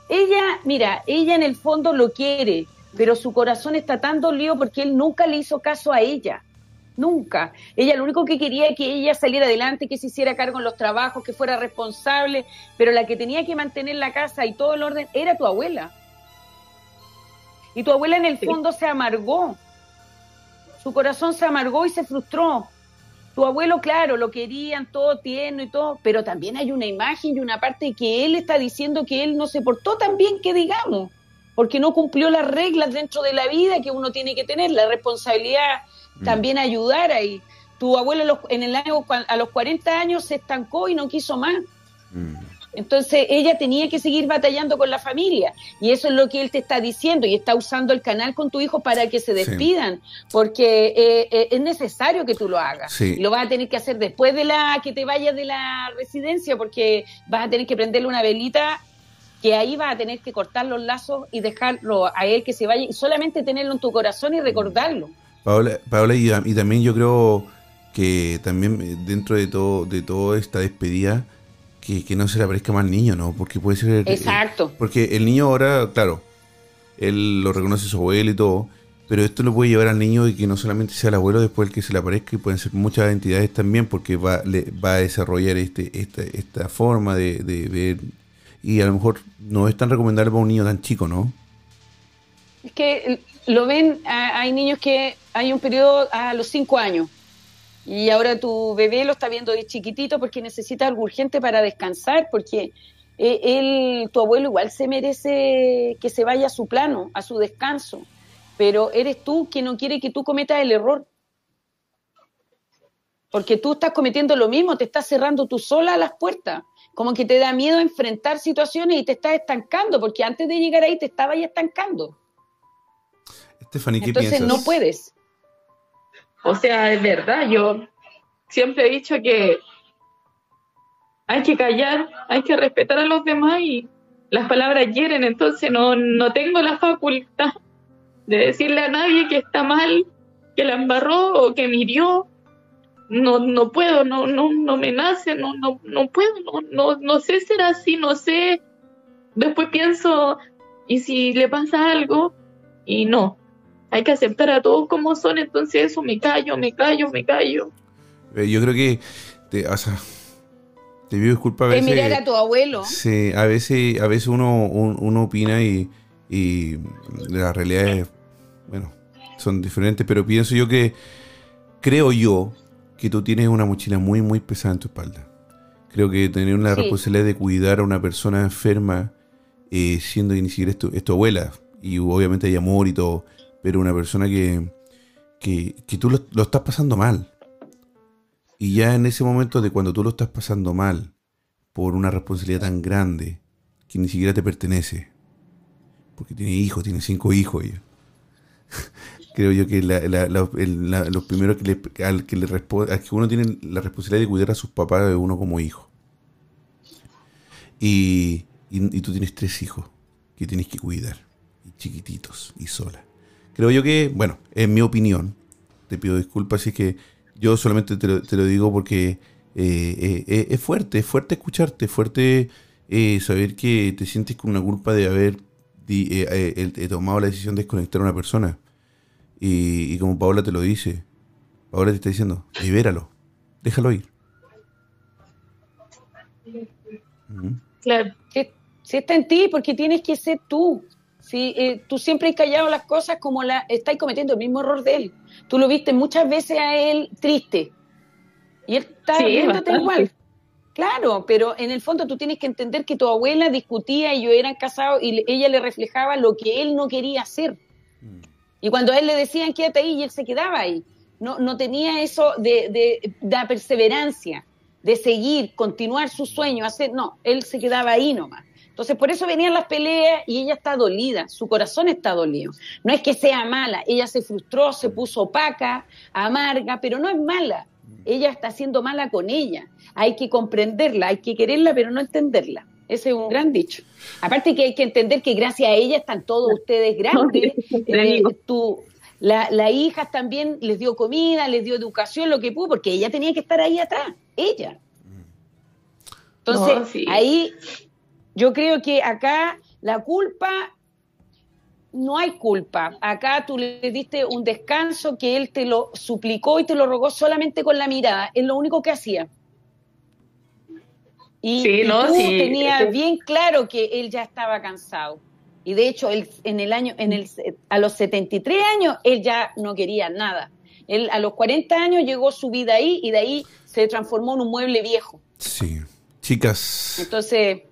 Ella, mira, ella en el fondo lo quiere, pero su corazón está tan dolido porque él nunca le hizo caso a ella. Nunca. Ella lo único que quería es que ella saliera adelante, que se hiciera cargo en los trabajos, que fuera responsable, pero la que tenía que mantener la casa y todo el orden era tu abuela. Y tu abuela en el fondo se amargó su corazón se amargó y se frustró. Tu abuelo, claro, lo querían todo tierno y todo, pero también hay una imagen y una parte que él está diciendo que él no se portó tan bien que digamos, porque no cumplió las reglas dentro de la vida que uno tiene que tener, la responsabilidad mm. también ayudar ahí. Tu abuelo en el año, a los 40 años se estancó y no quiso más. Mm. Entonces ella tenía que seguir batallando con la familia y eso es lo que él te está diciendo y está usando el canal con tu hijo para que se despidan porque eh, eh, es necesario que tú lo hagas. Lo vas a tener que hacer después de la que te vayas de la residencia porque vas a tener que prenderle una velita que ahí vas a tener que cortar los lazos y dejarlo a él que se vaya y solamente tenerlo en tu corazón y recordarlo. Paola, Paola y, y también yo creo que también eh, dentro de todo de toda esta despedida que, no se le aparezca más al niño, ¿no? Porque puede ser... Exacto. porque el niño ahora, claro, él lo reconoce su abuelo y todo, pero esto lo puede llevar al niño y que no solamente sea el abuelo después el que se le aparezca, y pueden ser muchas entidades también, porque va, le, va a desarrollar este, esta, esta forma de, ver, y a lo mejor no es tan recomendable para un niño tan chico, ¿no? Es que lo ven, hay niños que hay un periodo a los cinco años y ahora tu bebé lo está viendo de chiquitito porque necesita algo urgente para descansar, porque eh, él, tu abuelo igual se merece que se vaya a su plano, a su descanso, pero eres tú quien no quiere que tú cometas el error. Porque tú estás cometiendo lo mismo, te estás cerrando tú sola las puertas, como que te da miedo enfrentar situaciones y te estás estancando, porque antes de llegar ahí te estabas estancando. Stephanie, ¿qué Entonces no puedes. O sea, es verdad, yo siempre he dicho que hay que callar, hay que respetar a los demás y las palabras hieren, entonces no, no tengo la facultad de decirle a nadie que está mal, que la embarró o que mirió. No, no puedo, no, no, no me nace, no, no, no puedo, no, no, no sé ser así, no sé. Después pienso, ¿y si le pasa algo? Y no, hay que aceptar a todos como son, entonces eso me callo, me callo, me callo. Eh, yo creo que, te, o sea, te pido disculpas a veces. mirar a tu abuelo. Sí, a veces, a veces uno, uno opina y, y las realidades, bueno, son diferentes, pero pienso yo que, creo yo, que tú tienes una mochila muy, muy pesada en tu espalda. Creo que tener la responsabilidad de cuidar a una persona enferma, eh, siendo que ni siquiera es tu, es tu abuela, y obviamente hay amor y todo, pero una persona que, que, tú lo, estás pasando mal. Y ya en ese momento de cuando tú lo estás pasando mal por una responsabilidad tan grande que ni siquiera te pertenece, porque tiene hijos, tiene cinco hijos [laughs] Creo yo que los primeros que le, al que le responde, que uno tiene la responsabilidad de cuidar a sus papás de uno como hijo. Y, y, tú tienes tres hijos que tienes que cuidar, chiquititos y sola. Creo yo que, bueno, en mi opinión, te pido disculpas es que yo solamente te lo, digo porque eh, eh, eh, es fuerte, es fuerte escucharte, es fuerte saber que te sientes con una culpa de haber tomado la decisión de desconectar a una persona. Y, como Paola te lo dice, Paola te está diciendo, libéralo, déjalo ir. Claro, si está en ti, porque tienes que ser tú. ¿Sí? Eh, tú siempre has callado las cosas como la estáis cometiendo el mismo error de él. Tú lo viste muchas veces a él triste y él está viéndote igual. Claro, pero en el fondo tú tienes que entender que tu abuela discutía y yo eran casados y ella le reflejaba lo que él no quería hacer. Mm. Y cuando a él le decían quédate ahí y él se quedaba ahí. No, no tenía eso de, de, de perseverancia, de seguir, continuar su sueño, hacer, no, él se quedaba ahí nomás. Entonces, por eso venían las peleas y ella está dolida, su corazón está dolido. No es que sea mala, ella se frustró, se puso opaca, amarga, pero no es mala. Ella está siendo mala con ella. Hay que comprenderla, hay que quererla, pero no entenderla. Ese es un gran dicho. Aparte que hay que entender que gracias a ella están todos ustedes grandes. [laughs] Eh, la, la, hija también les dio comida, les dio educación, lo que pudo, porque ella tenía que estar ahí atrás, ella. Entonces, ahí yo creo que acá la culpa, no hay culpa. Acá tú le diste un descanso que él te lo suplicó y te lo rogó solamente con la mirada. Es lo único que hacía. Y, sí, no, tú tenías bien claro que él ya estaba cansado. Y de hecho, él, en el año, en el, a los 73 años, él ya no quería nada. Él a los 40 años llegó su vida ahí y de ahí se transformó en un mueble viejo. Sí. Chicas. Entonces,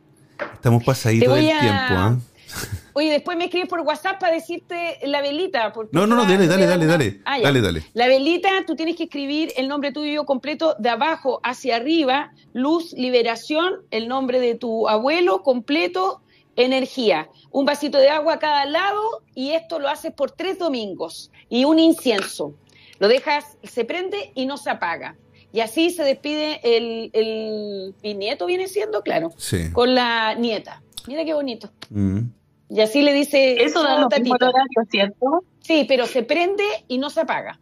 Estamos pasaditos del tiempo, ¿ah? [laughs] Oye, después me escribes por WhatsApp para decirte la velita. No, no, no, dale, dale, dale, dale. Ah, dale, dale. La velita, tú tienes que escribir el nombre tuyo completo de abajo hacia arriba, luz, liberación, el nombre de tu abuelo completo, energía. Un vasito de agua a cada lado y esto lo haces por tres domingos. Y un incienso. Lo dejas, se prende y no se apaga. Y así se despide el, el bisnieto, viene siendo, claro, sí. con la nieta. Mira qué bonito. Mm. Y así le dice... Eso da lo mismo ¿cierto? Sí, pero se prende y no se apaga.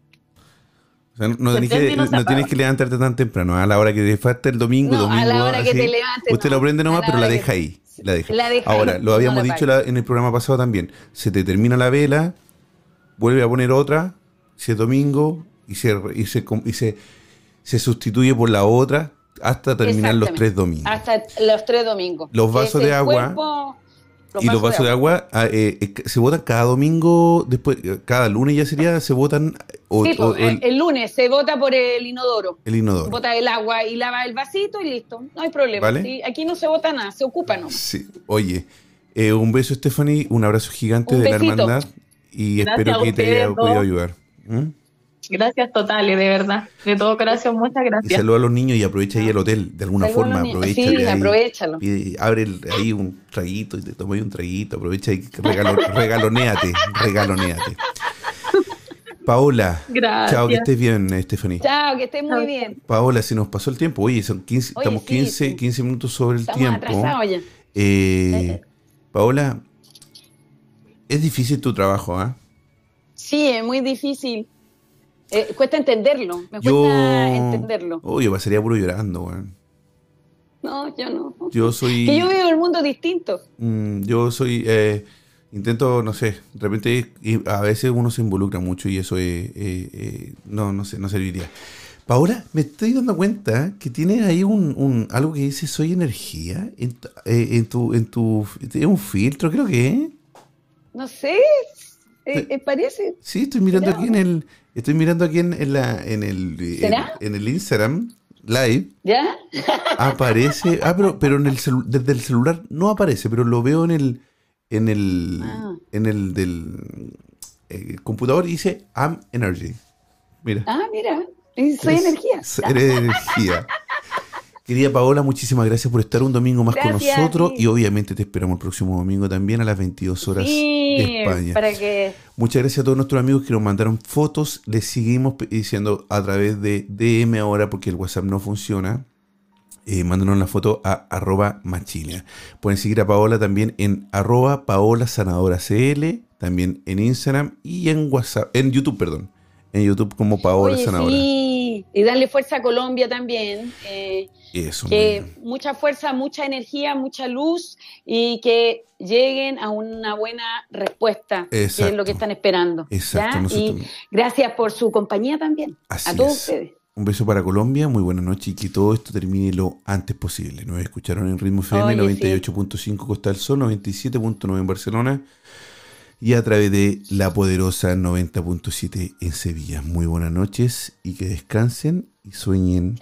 O sea, no, tenés que, no, tienes que, levantarte tan temprano, a la hora que te falta el domingo, domingo. A la hora que te levantes. Usted lo prende nomás, pero la deja ahí. La deja. Ahora, lo habíamos dicho en el programa pasado también. Se te termina la vela, vuelve a poner otra, si es domingo, y se, y se, y se se sustituye por la otra hasta terminar los tres domingos. Hasta los tres domingos. Los vasos de agua. y los vasos de agua, ah, eh, eh, se votan cada domingo, después, eh, cada lunes ya sería, se votan. el, lunes se vota por el inodoro. El inodoro. Bota el agua y lava el vasito y listo. No hay problema. Aquí no se vota nada, se ocupa no. Sí. Oye, un beso, Stephanie, un abrazo gigante de la hermandad y espero que te haya podido ayudar. ¿Mm? Gracias totales, de verdad. De todo corazón, muchas gracias. Y saluda a los niños y aprovecha ahí el hotel, de alguna forma. Aprovecha sí, aprovechalo. abre ahí un traguito y te toma un traguito. Aprovecha y regalo, [laughs] regaloneate, regaloneate. Paola, Gracias. chao, que estés bien, Estefanía. Chao, que estés muy bien. Paola, si nos pasó el tiempo, oye, son 15, estamos 15, 15 minutos sobre el tiempo. Ya. Eh, Paola, es difícil tu trabajo, ¿ah? Sí, es muy difícil. Eh, cuesta entenderlo, me cuesta entenderlo. Uy, yo pasaría puro llorando, weón. No, yo no. Yo soy. Que yo veo el mundo distinto. Mm, yo soy. Eh, intento, no sé, de repente a veces uno se involucra mucho y eso eh, no, no sé, no serviría. Paola, me estoy dando cuenta que tienes ahí un, un algo que dice soy energía en, en tu, en tu, es un filtro, creo que. No sé, parece. Sí, estoy mirando aquí en el, Estoy mirando aquí en, la, en, el, en, el Instagram Live. ¿Ya? [laughs] Aparece. Ah, pero, pero en el desde el celular no aparece, pero lo veo en el. En el. Ah. En el del eh, computador dice Am Energy. Mira. Ah, mira. Soy energía. Eres energía. Querida Paola, muchísimas gracias por estar un domingo más con nosotros y obviamente te esperamos el próximo domingo también a las 22 horas de España. Para que... Muchas gracias a todos nuestros amigos que nos mandaron fotos. Les seguimos diciendo a través de DM ahora porque el WhatsApp no funciona. Eh, mándanos la foto a arroba machilia. Pueden seguir a Paola también en arroba paola sanadora CL, también en Instagram y en WhatsApp, en YouTube, perdón. En YouTube como Paola Sanadora. Sí, y darle fuerza a Colombia también. Eh, que mucha fuerza, mucha energía, mucha luz y que lleguen a una buena respuesta, que es lo que están esperando. Exacto. Y gracias por su compañía también. a todos ustedes. Un beso para Colombia, muy buena noche y que todo esto termine lo antes posible. Nos escucharon en Ritmo FM 98.5 Costa del Sol, 97.9 en Barcelona y a través de la poderosa 90.7 en Sevilla. Muy buenas noches y que descansen y sueñen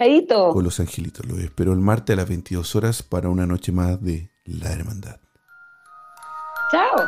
con los angelitos. Los espero el martes a las 22 horas para una noche más de La Hermandad. Chao.